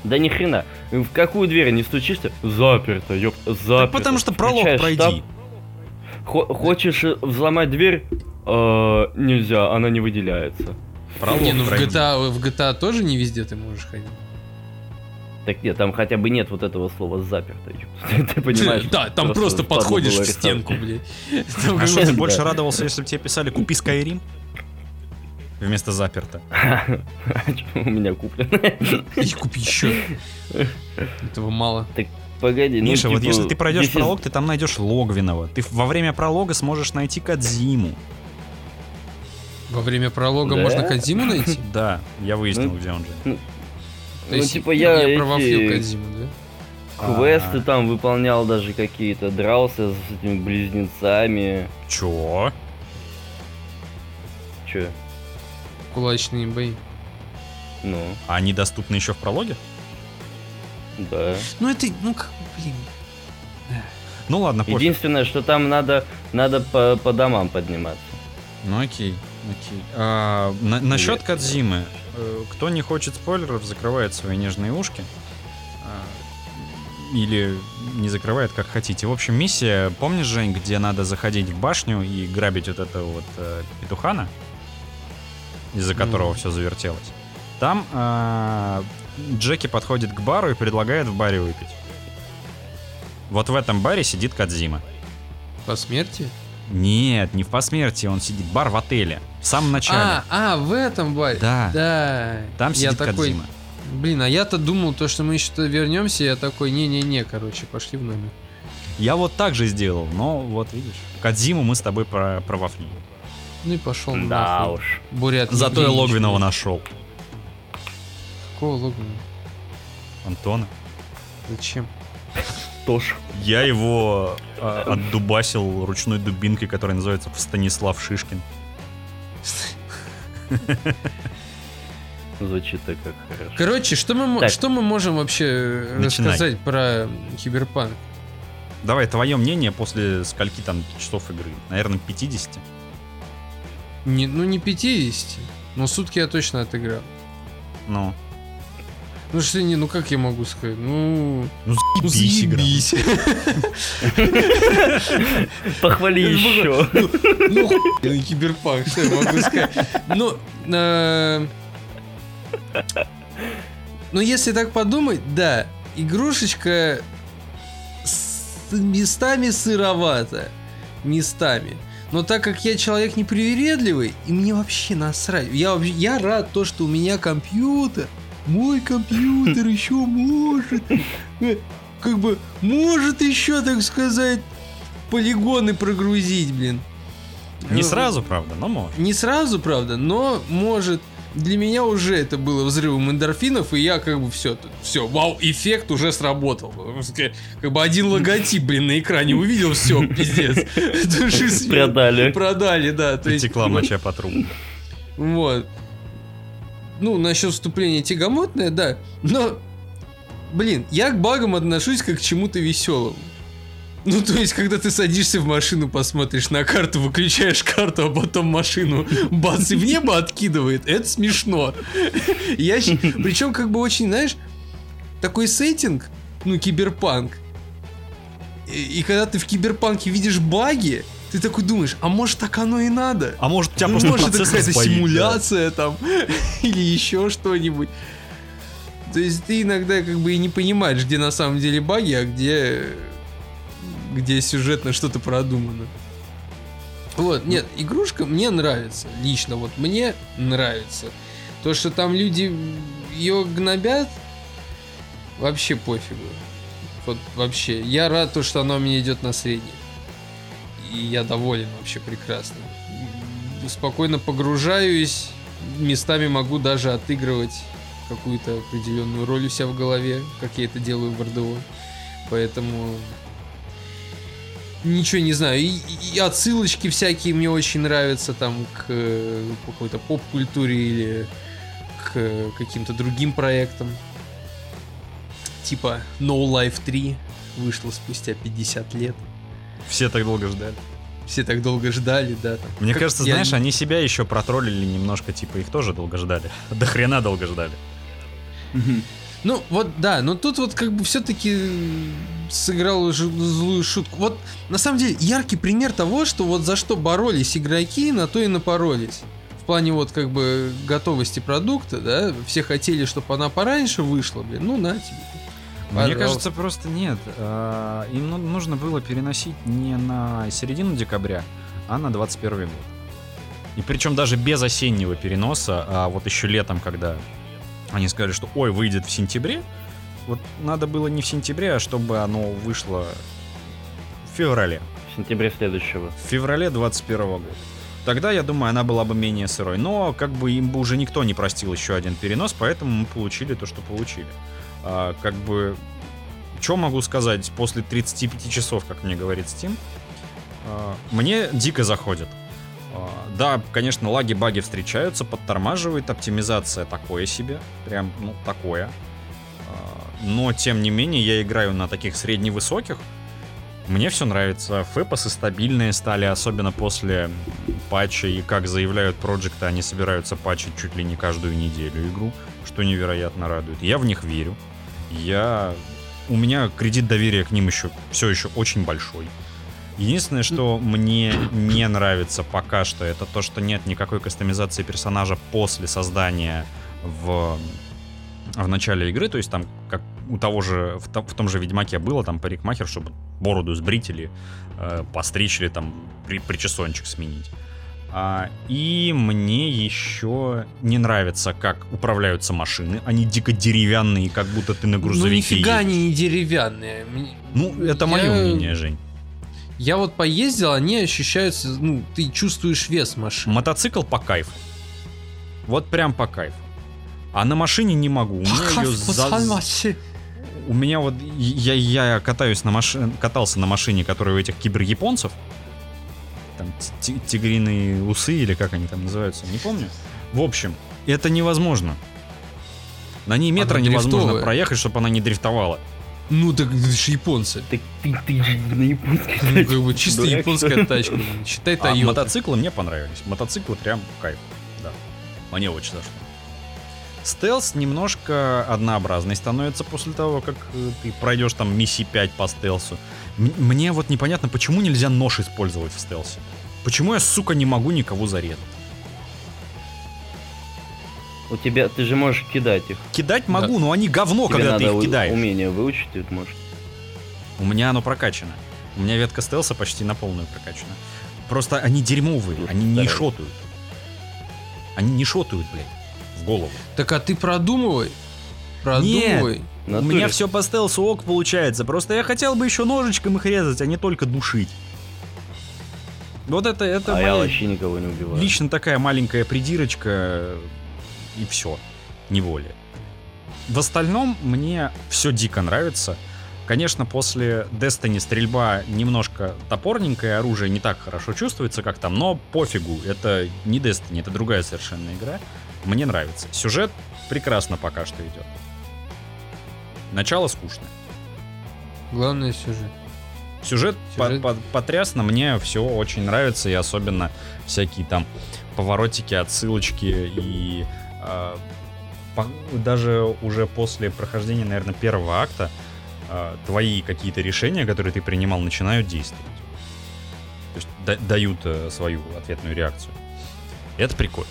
Да ни хрена. В какую дверь не стучишься? Заперто, ёп, заперто. Так потому что пролог Включаешь пройди. штаб, хо- хочешь э, взломать дверь? Э, нельзя, она не выделяется. Пролог не, ну в пройди. GTA, в GTA тоже не везде ты можешь ходить. Так нет, там хотя бы нет вот этого слова заперто. Ты понимаешь? Да, там просто подходишь к стенку, блядь. А что, ты больше радовался, если бы тебе писали «Купи Skyrim»? Вместо заперто. У меня куплено. И купи еще. Этого мало. Погоди, ну Миша, вот типа, если ты пройдешь is- пролог, ты там найдешь Логвинова. Ты во время пролога сможешь найти Кадзиму. Во время пролога Да? можно Кадзиму найти? Да, я выяснил, Ну, где он же. Ну, есть типа, я Я эти- провафлил Кадзиму, да? Квесты А. там выполнял даже какие-то, дрался с этими близнецами. Чё? Че? Кулачные бои. Ну, А они доступны еще в прологе? да. Ну это, ну как, блин. Ну ладно, пофиг. Единственное, что там надо, надо по, по домам подниматься. Ну окей, окей. А, на- насчет. Кадзимы. Э, Кто не хочет спойлеров, закрывает свои нежные ушки. А, Или не закрывает, как хотите. В общем, миссия, помнишь, Жень, где надо заходить в башню и грабить вот этого вот э, петухана, из-за Ну. которого все завертелось? Там а, Джеки подходит к бару и предлагает в баре выпить. Вот в этом баре сидит Кадзима. По смерти? Нет, не в посмертии он сидит. Бар в отеле. В самом начале. А, а, в этом баре. Да. Да. Там я сидит такой, Кадзима. блин, а я-то думал, то, что мы еще вернемся, я такой, не-не-не, короче, пошли в номер. Я вот так же сделал, но вот видишь. Кадзиму мы с тобой про провафлили. Ну и пошел Да нахуй. уж. Бурят. Зато я Логвинова нашел. Какого Логвинова? Антона. Зачем? Тоже. Я его а, отдубасил ручной дубинкой, которая называется Станислав Шишкин. Звучит так как хорошо. Короче, что мы, Так. что мы можем вообще э, Начинай. рассказать про Киберпанк? Давай, твое мнение после скольки там часов игры? Наверное, 50? Не, ну не 50, но сутки я точно отыграл. Ну, Ну что не, ну как я могу сказать? Ну, ну ну заебись игра. заебись. Похвали еще. Ну хуй, киберпанк, что я могу сказать? Ну, э, ну если так подумать, да, игрушечка с местами сыровата, местами. Но так как я человек непривередливый, и мне вообще насрать. Я, вообще- я рад то, что у меня компьютер, мой компьютер еще может, как бы, может еще, так сказать, полигоны прогрузить, блин. Не сразу, правда, но может. Не сразу, правда, но может. для меня уже это было взрывом эндорфинов, и я как бы все, все, вау, эффект уже сработал. Как бы один логотип, блин, на экране увидел, все, пиздец. Продали. Продали, да. Потекла моча по трубу. Вот. Ну, насчет вступления тягомотное, да. Но, блин, я к багам отношусь как к чему-то веселому. Ну, то есть, когда ты садишься в машину, посмотришь на карту, выключаешь карту, а потом машину бац и в небо откидывает, это смешно. Я, причем, как бы очень, знаешь, такой сеттинг, ну, киберпанк. И, и когда ты в киберпанке видишь баги, ты такой думаешь, а может так оно и надо? А может у тебя ну, просто может это какая-то сбоит, симуляция да. там или еще что-нибудь. То есть ты иногда как бы и не понимаешь, где на самом деле баги, а где где сюжетно что-то продумано. Вот, нет, игрушка мне нравится, лично, вот мне нравится. То, что там люди ее гнобят, вообще пофигу. Вот вообще, я рад, то, что она у меня идет на средний. И я доволен вообще прекрасно. Спокойно погружаюсь, местами могу даже отыгрывать какую-то определенную роль у себя в голове, как я это делаю в РДО. Поэтому ничего не знаю. И, и отсылочки всякие мне очень нравятся там к э, какой-то поп-культуре или к каким-то другим проектам. Типа No Life 3 вышло спустя 50 лет. Все так долго ждали. Все так долго ждали, да. Там. Мне как кажется, я... знаешь, они себя еще протроллили немножко, типа их тоже долго ждали. До хрена долго ждали. Ну, вот да, но тут вот как бы все-таки сыграл злую шутку. Вот на самом деле яркий пример того, что вот за что боролись игроки, на то и напоролись. В плане вот как бы готовости продукта, да, все хотели, чтобы она пораньше вышла, блин, ну на тебе. Мне кажется, просто нет. А, им ну, нужно было переносить не на середину декабря, а на 21 год. И причем даже без осеннего переноса, а вот еще летом, когда они сказали, что ой, выйдет в сентябре, вот надо было не в сентябре, а чтобы оно вышло в феврале. В сентябре следующего. В феврале 21 года. Тогда, я думаю, она была бы менее сырой. Но как бы им бы уже никто не простил еще один перенос, поэтому мы получили то, что получили. А, как бы, что могу сказать после 35 часов, как мне говорит Steam? А, мне дико заходит. А, да, конечно, лаги, баги встречаются, подтормаживает, оптимизация такое себе, прям, ну, такое но тем не менее я играю на таких средневысоких. Мне все нравится. Фэпосы стабильные стали, особенно после патча. И как заявляют проекты, они собираются патчить чуть ли не каждую неделю игру, что невероятно радует. Я в них верю. Я... У меня кредит доверия к ним еще все еще очень большой. Единственное, что мне не нравится пока что, это то, что нет никакой кастомизации персонажа после создания в в начале игры, то есть там как у того же, в, в том же Ведьмаке было там парикмахер, чтобы бороду сбрить или э, постричь или там при, причесончик сменить. А, и мне еще не нравится, как управляются машины. Они дико деревянные, как будто ты на грузовике Ну нифига едешь. они не деревянные. Ну, это мое Я... мнение, Жень. Я вот поездил, они ощущаются, ну, ты чувствуешь вес машины. Мотоцикл по кайфу. Вот прям по кайфу. А на машине не могу. У меня ее за... У меня вот я, я катаюсь на машине, катался на машине, которая у этих кибер-японцев. Там тигриные усы или как они там называются, не помню. В общем, это невозможно. На ней метра она невозможно дрифтовая. проехать, чтобы она не дрифтовала. Ну так это же японцы. Так ты, ты же на японской Ну как бы чисто японская тачка. Считай а Toyota. А мотоциклы мне понравились. Мотоциклы прям кайф. Да. Мне очень зашло. Стелс немножко однообразный становится после того, как э, ты пройдешь там миссии 5 по стелсу. Мне вот непонятно, почему нельзя нож использовать в стелсе. Почему я, сука, не могу никого зарезать? У тебя, ты же можешь кидать их. Кидать могу, да. но они говно, Тебе когда ты их кидаешь. умение выучить, ты можешь. У меня оно прокачано. У меня ветка стелса почти на полную прокачана. Просто они дерьмовые, ну, они не шотают. Они не шотают, блядь голову. Так а ты продумывай. Продумывай. Нет, у меня все по стелсу ок получается. Просто я хотел бы еще ножичком их резать, а не только душить. Вот это, это а я вообще никого не убиваю. Лично такая маленькая придирочка. и все, не более. В остальном мне все дико нравится. Конечно, после Destiny стрельба немножко топорненькая, оружие не так хорошо чувствуется, как там, но пофигу, это не Destiny, это другая совершенно игра. Мне нравится. Сюжет прекрасно пока что идет. Начало скучное. Главное сюжет. Сюжет, Сюжет. по- по- потрясно, мне все очень нравится, и особенно всякие там поворотики, отсылочки и по- даже уже после прохождения, наверное, первого акта а, твои какие-то решения, которые ты принимал, начинают действовать. То есть да- дают э, свою ответную реакцию. И это прикольно.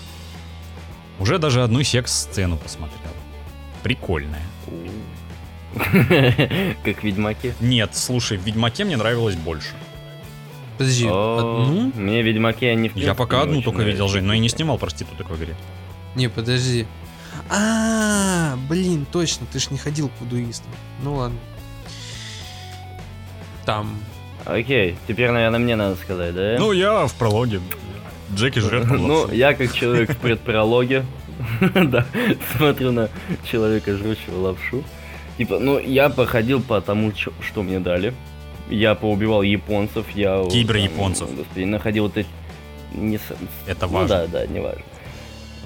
Уже даже одну секс-сцену посмотрел. Прикольная. Как в Ведьмаке. Нет, слушай, в Ведьмаке мне нравилось больше. Подожди, одну? Мне Ведьмаке они в Я пока не одну только видел, Жень, но и не снимал проституток в игре. Не, подожди. А, блин, точно, ты ж не ходил к вудуистам. Ну ладно. Там. Окей, теперь, наверное, мне надо сказать, да? Ну, я в прологе. Джеки жрет Ну, я как человек в предпрологе, да, смотрю на человека, жрущего лапшу. Типа, ну, я походил по тому, что мне дали. Я поубивал японцев, я... Кибер-японцев. Господи, находил вот эти... Не Это ну важно. да, да, не важно.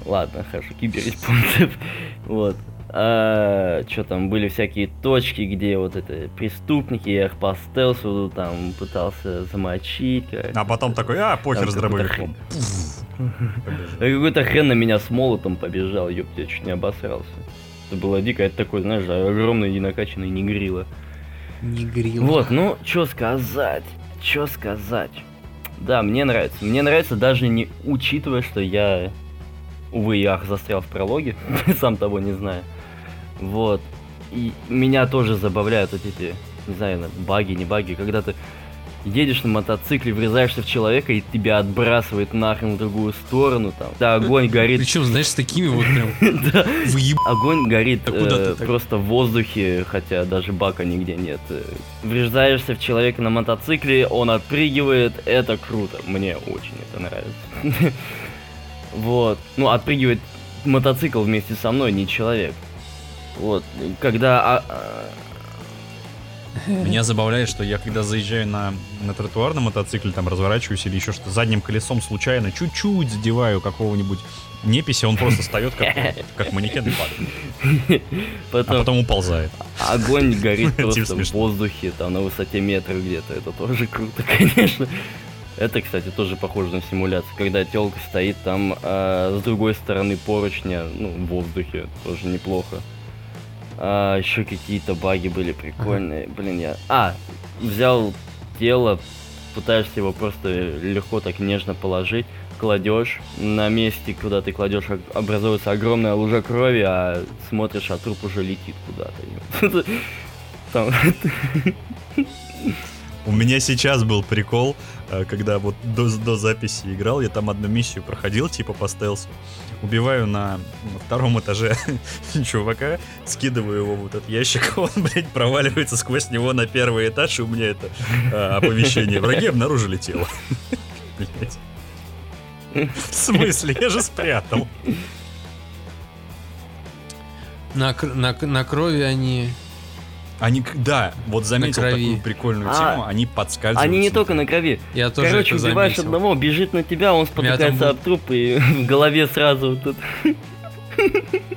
Ладно, хорошо, кибер-японцев. Вот. А, что там, были всякие точки, где вот это преступники, я их по стелсу там пытался замочить. А потом такой, а, похер с дробовиком. Какой-то хрен на меня с молотом побежал, ёпт, я чуть не обосрался. Это было дико, это такой, знаешь, огромный и накачанный негрила. Не грил. Вот, ну, что сказать, что сказать. Да, мне нравится. Мне нравится даже не учитывая, что я, увы и ах, застрял в прологе, сам того не знаю. Вот. И меня тоже забавляют вот эти, не знаю, баги, не баги, когда ты едешь на мотоцикле, врезаешься в человека и тебя отбрасывает нахрен в другую сторону там. Да, огонь горит. Причем, знаешь, с такими вот прям Да. Огонь горит э, просто в воздухе, хотя даже бака нигде нет. Э, Вреждаешься в человека на мотоцикле, он отпрыгивает, это круто. Мне очень это нравится. Вот. Ну, отпрыгивает мотоцикл вместе со мной, не человек. Вот. Когда... а, а, Меня забавляет, что я когда заезжаю на, на тротуар на мотоцикле, там разворачиваюсь или еще что-то, задним колесом случайно чуть-чуть задеваю какого-нибудь неписи, он просто встает как, как манекен и падает. А потом потом уползает. огонь горит Типа просто в воздухе, там на высоте метра где-то. Это тоже круто, конечно. Это, кстати, тоже похоже на симуляцию, когда телка стоит там а, с другой стороны поручня, ну, в воздухе, тоже неплохо. А, еще какие-то баги были прикольные. Блин, я. А, взял тело, пытаешься его просто легко так нежно положить, кладешь на месте, куда ты кладешь, образуется огромная лужа крови, а смотришь, а труп уже летит куда-то. У меня сейчас был прикол, когда вот до, до записи играл, я там одну миссию проходил, типа по стелсу. Убиваю на втором этаже чувака, скидываю его в этот ящик, он, блядь, проваливается сквозь него на первый этаж, и у меня это а, оповещение. Враги обнаружили тело. В смысле? Я же спрятал. На, на, на крови они... Они, да, вот заметил крови. такую прикольную А, тему, они подскальзываются. они не только на крови. Я тоже Короче, это убиваешь заметил. одного, бежит на тебя, он спотыкается был- об труп, и в голове сразу вот тут.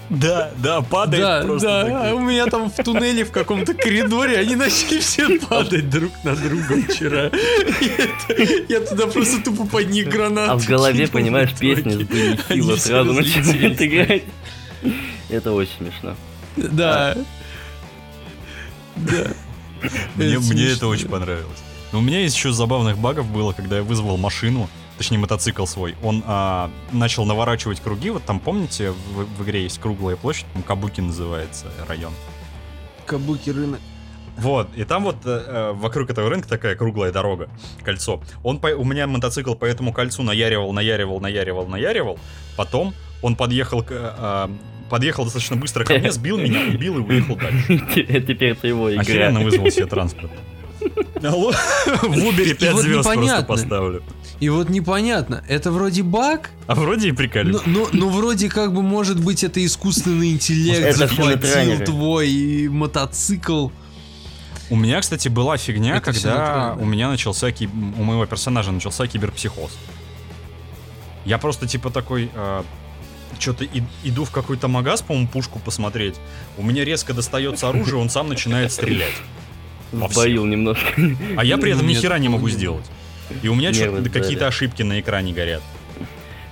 Да, да, падает Да, просто. да, такой. а у меня там в туннеле в каком-то коридоре они начали все падать друг на друга вчера. Я туда просто тупо под них гранаты. А в голове, кинул понимаешь, песня с Они Сила все сразу начинает играть. Это очень смешно. Да. Да. Мне, Это мне это очень понравилось. Но у меня есть еще забавных багов было, когда я вызвал машину, точнее мотоцикл свой. Он а, начал наворачивать круги. Вот там, помните, в, в игре есть круглая площадь, там Кабуки называется район. Кабуки рынок. Вот, и там вот э, э, вокруг этого рынка такая круглая дорога, кольцо. Он по, у меня мотоцикл по этому кольцу наяривал, наяривал, наяривал, наяривал. Потом он подъехал, к, э, а, подъехал достаточно быстро ко мне, сбил меня, убил и уехал дальше. Теперь это его игра. Охеренно вызвал себе транспорт. Алло, в Убере 5 вот звезд просто поставлю. И вот непонятно, это вроде баг, А вроде и прикольно. но, но, но вроде как бы может быть это искусственный интеллект Это захватил твой мотоцикл. У меня, кстати, была фигня, Это когда у меня начался, у моего персонажа начался киберпсихоз. Я просто типа такой, что-то иду в какой-то магаз, по-моему, пушку посмотреть. У меня резко достается оружие, он сам начинает стрелять. Сбоил немножко. А я при этом ни хера не могу сделать. И у меня что-то какие-то ошибки на экране горят.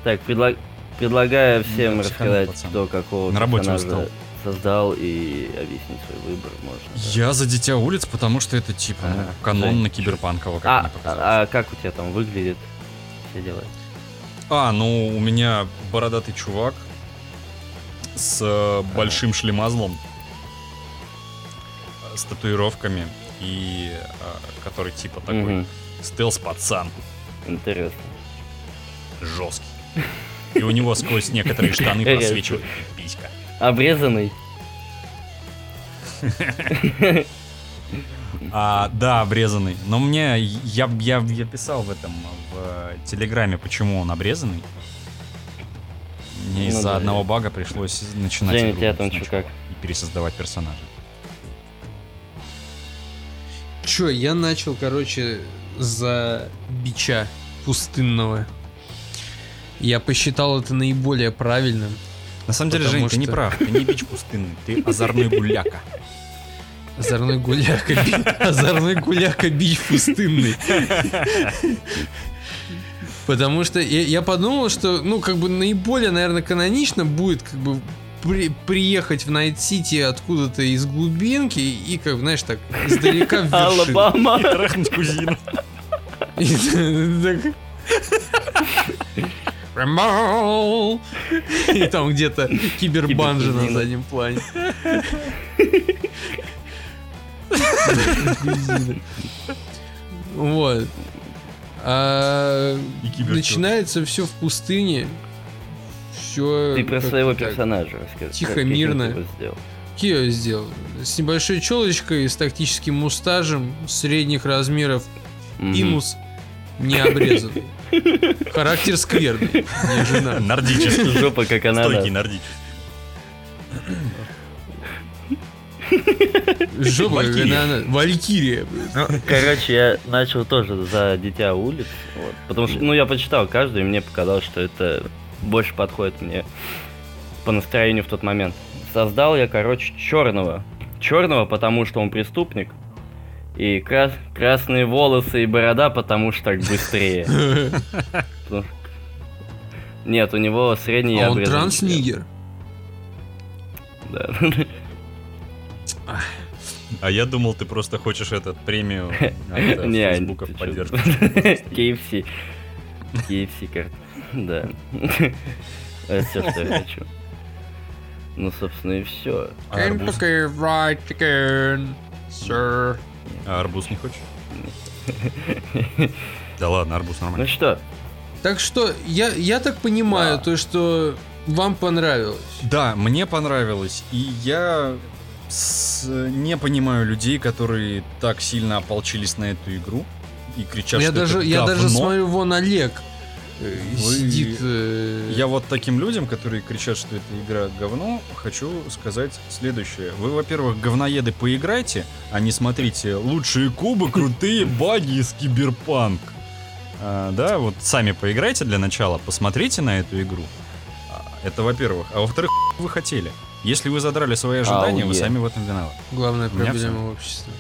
Так, предла- предлагаю всем рассказать, пацан. кто какого На работе устал. создал и объяснить свой выбор, да. Я за Дитя улиц, потому что это типа ну, канонно Жень, киберпанково, как А, а, а как у тебя там выглядит все дела? А, ну у меня бородатый чувак с э, большим шлемазлом, э, с татуировками и э, который типа такой Мгм, стелс-пацан, Интересно. жесткий. И у него сквозь некоторые штаны просвечивает писька. Обрезанный? А, да, обрезанный. Но мне, я, я, я писал в этом, в Телеграме, почему он обрезанный. Мне Ну из-за да, одного я- бага пришлось начинать Женя, игру там как? и пересоздавать персонажа. Чё, я начал, короче, за бича пустынного. Я посчитал это наиболее правильным. На самом деле, Жень, ты не что- прав, ты не бич пустынный, ты озорной гуляка. Озорной гуляка, би- озорной гуляка бич пустынный. Потому что я, я подумал, что, ну, как бы наиболее, наверное, канонично будет, как бы, при- приехать в Найт-Сити откуда-то из глубинки и, как, знаешь, так, издалека в. Алабама! Трахнуть кузину. И! И там где-то кибербанжи на заднем плане. Вот. А начинается все в пустыне. Все. Ты про своего персонажа расскажи. Тихо, мирно. сделал? Кио сделал. С небольшой челочкой, с тактическим мустажем, средних размеров, Мгм. имус не обрезанный. Характер скверный. Не жена. Нордический. Жопа как она. Стойкий нордический. Жопа, Валькирия. Ну, короче, я начал тоже за Дитя улиц. вот. Потому что, ну, я почитал каждую, и мне показалось, что это больше подходит мне по настроению в тот момент. Создал я, короче, черного. Черного, потому что он преступник. И крас- красные волосы и борода, потому что так быстрее. Нет, у него средний А он обрезанный транснигер. Да. А я думал, ты просто хочешь этот премию от э, Не, Фейсбука поддержку. KFC. KFC карта. Да. Это все, что я хочу. Ну, собственно, и все. А арбуз? Kentucky Fried Chicken, sir. А арбуз не хочешь? Да ладно, арбуз Ну нормально. что, Так что, я, я так понимаю, то, что вам понравилось. Да, мне понравилось. И я с- не понимаю людей, которые так сильно ополчились на эту игру и кричат, я что даже, это я даже говно. смотрю, вон Олег э, Вы- сидит. э, Я вот таким людям, которые кричат, что эта игра говно, хочу сказать следующее. Вы, во-первых, говноеды поиграйте, а не смотрите лучшие кубы, крутые баги из киберпанк. А, да, вот сами поиграйте для начала, посмотрите на эту игру. А, Это во-первых. А во-вторых, вы хотели. Если вы задрали свои ожидания, вы сами в этом виноваты. Главная проблема общества.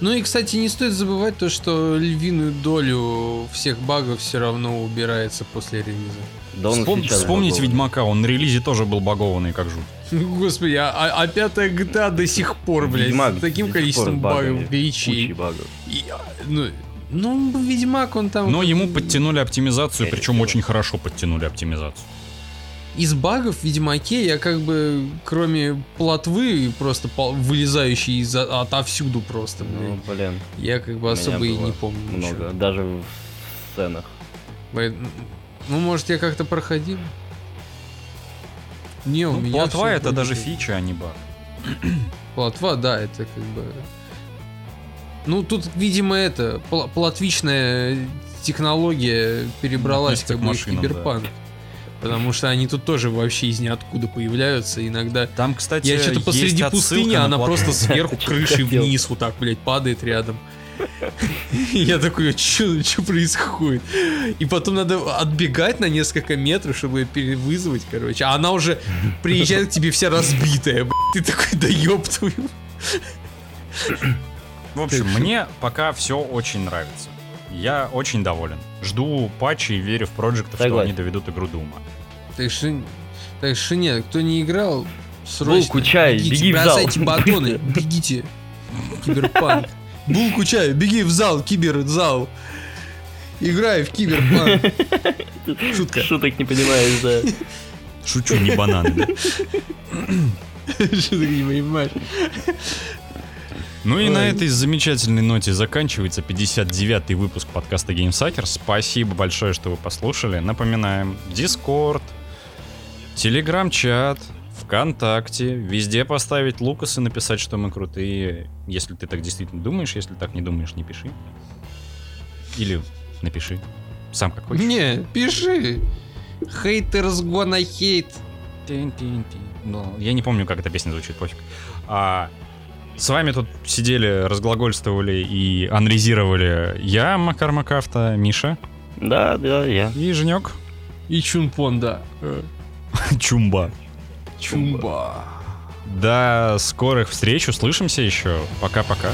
Ну и, кстати, не стоит забывать то, что львиную долю всех багов все равно убирается после релиза. да Вспом- сейчас Вспомните багованный. Ведьмака, он на релизе тоже был багованный, как жуть. Господи, а, а, а пятая GTA до сих пор, блядь, Ведьмак с таким количеством багов, гличей. багов. И, а, ну, ну, Ведьмак, он там... Но ему подтянули оптимизацию, причем очень хорошо подтянули оптимизацию. Из багов в Ведьмаке я как бы, кроме плотвы, просто вылезающей из отовсюду просто, Ну, блин, я как бы особо и не помню много. ничего. Даже в сценах. Ну, может, я как-то проходил? Не, у Ну, меня плотва это даже фича, а не баг. Плотва, да, это как бы... Ну, тут, видимо, это, пл- плотвичная технология перебралась Относится как бы в киберпанк. Потому что они тут тоже вообще из ниоткуда появляются. Иногда Там, кстати, я что-то посреди пустыни, на она просто сверху крышей хотел. вниз вот так, блядь, падает рядом. Я такой, что происходит? И потом надо отбегать на несколько метров, чтобы перевызвать, короче. А она уже приезжает к тебе вся разбитая. Ты такой, да ёб твою. В общем, мне пока все очень нравится. Я очень доволен. Жду патчи и верю в проектов, что они доведут игру Дума. Так что, так что нет, кто не играл, срочно. Булку, чай, бегите, беги в зал. бросайте батоны, бегите. Киберпанк. Булку, чай, беги в зал, киберзал. Играй в киберпанк. Шутка. Шуток не понимаешь, да. Шучу, не бананы, да? Ты не понимаешь? Ну и Ой. на этой замечательной ноте заканчивается 59-й выпуск подкаста GameSucker. Спасибо большое, что вы послушали. Напоминаем, Discord, Telegram-чат, ВКонтакте, везде поставить Лукас и написать, что мы крутые. Если ты так действительно думаешь, если так не думаешь, не пиши. Или напиши. Сам как хочешь. Не, пиши. Haters gonna hate. Тин-тин-тин. Ну, я не помню, как эта песня звучит, пофиг. А, с вами тут сидели, разглагольствовали и анализировали я, Макар Макафта, Миша Да, да, я. и Женек И Чунпон, да. Чумба. Чумба. До скорых встреч, услышимся еще. Пока-пока.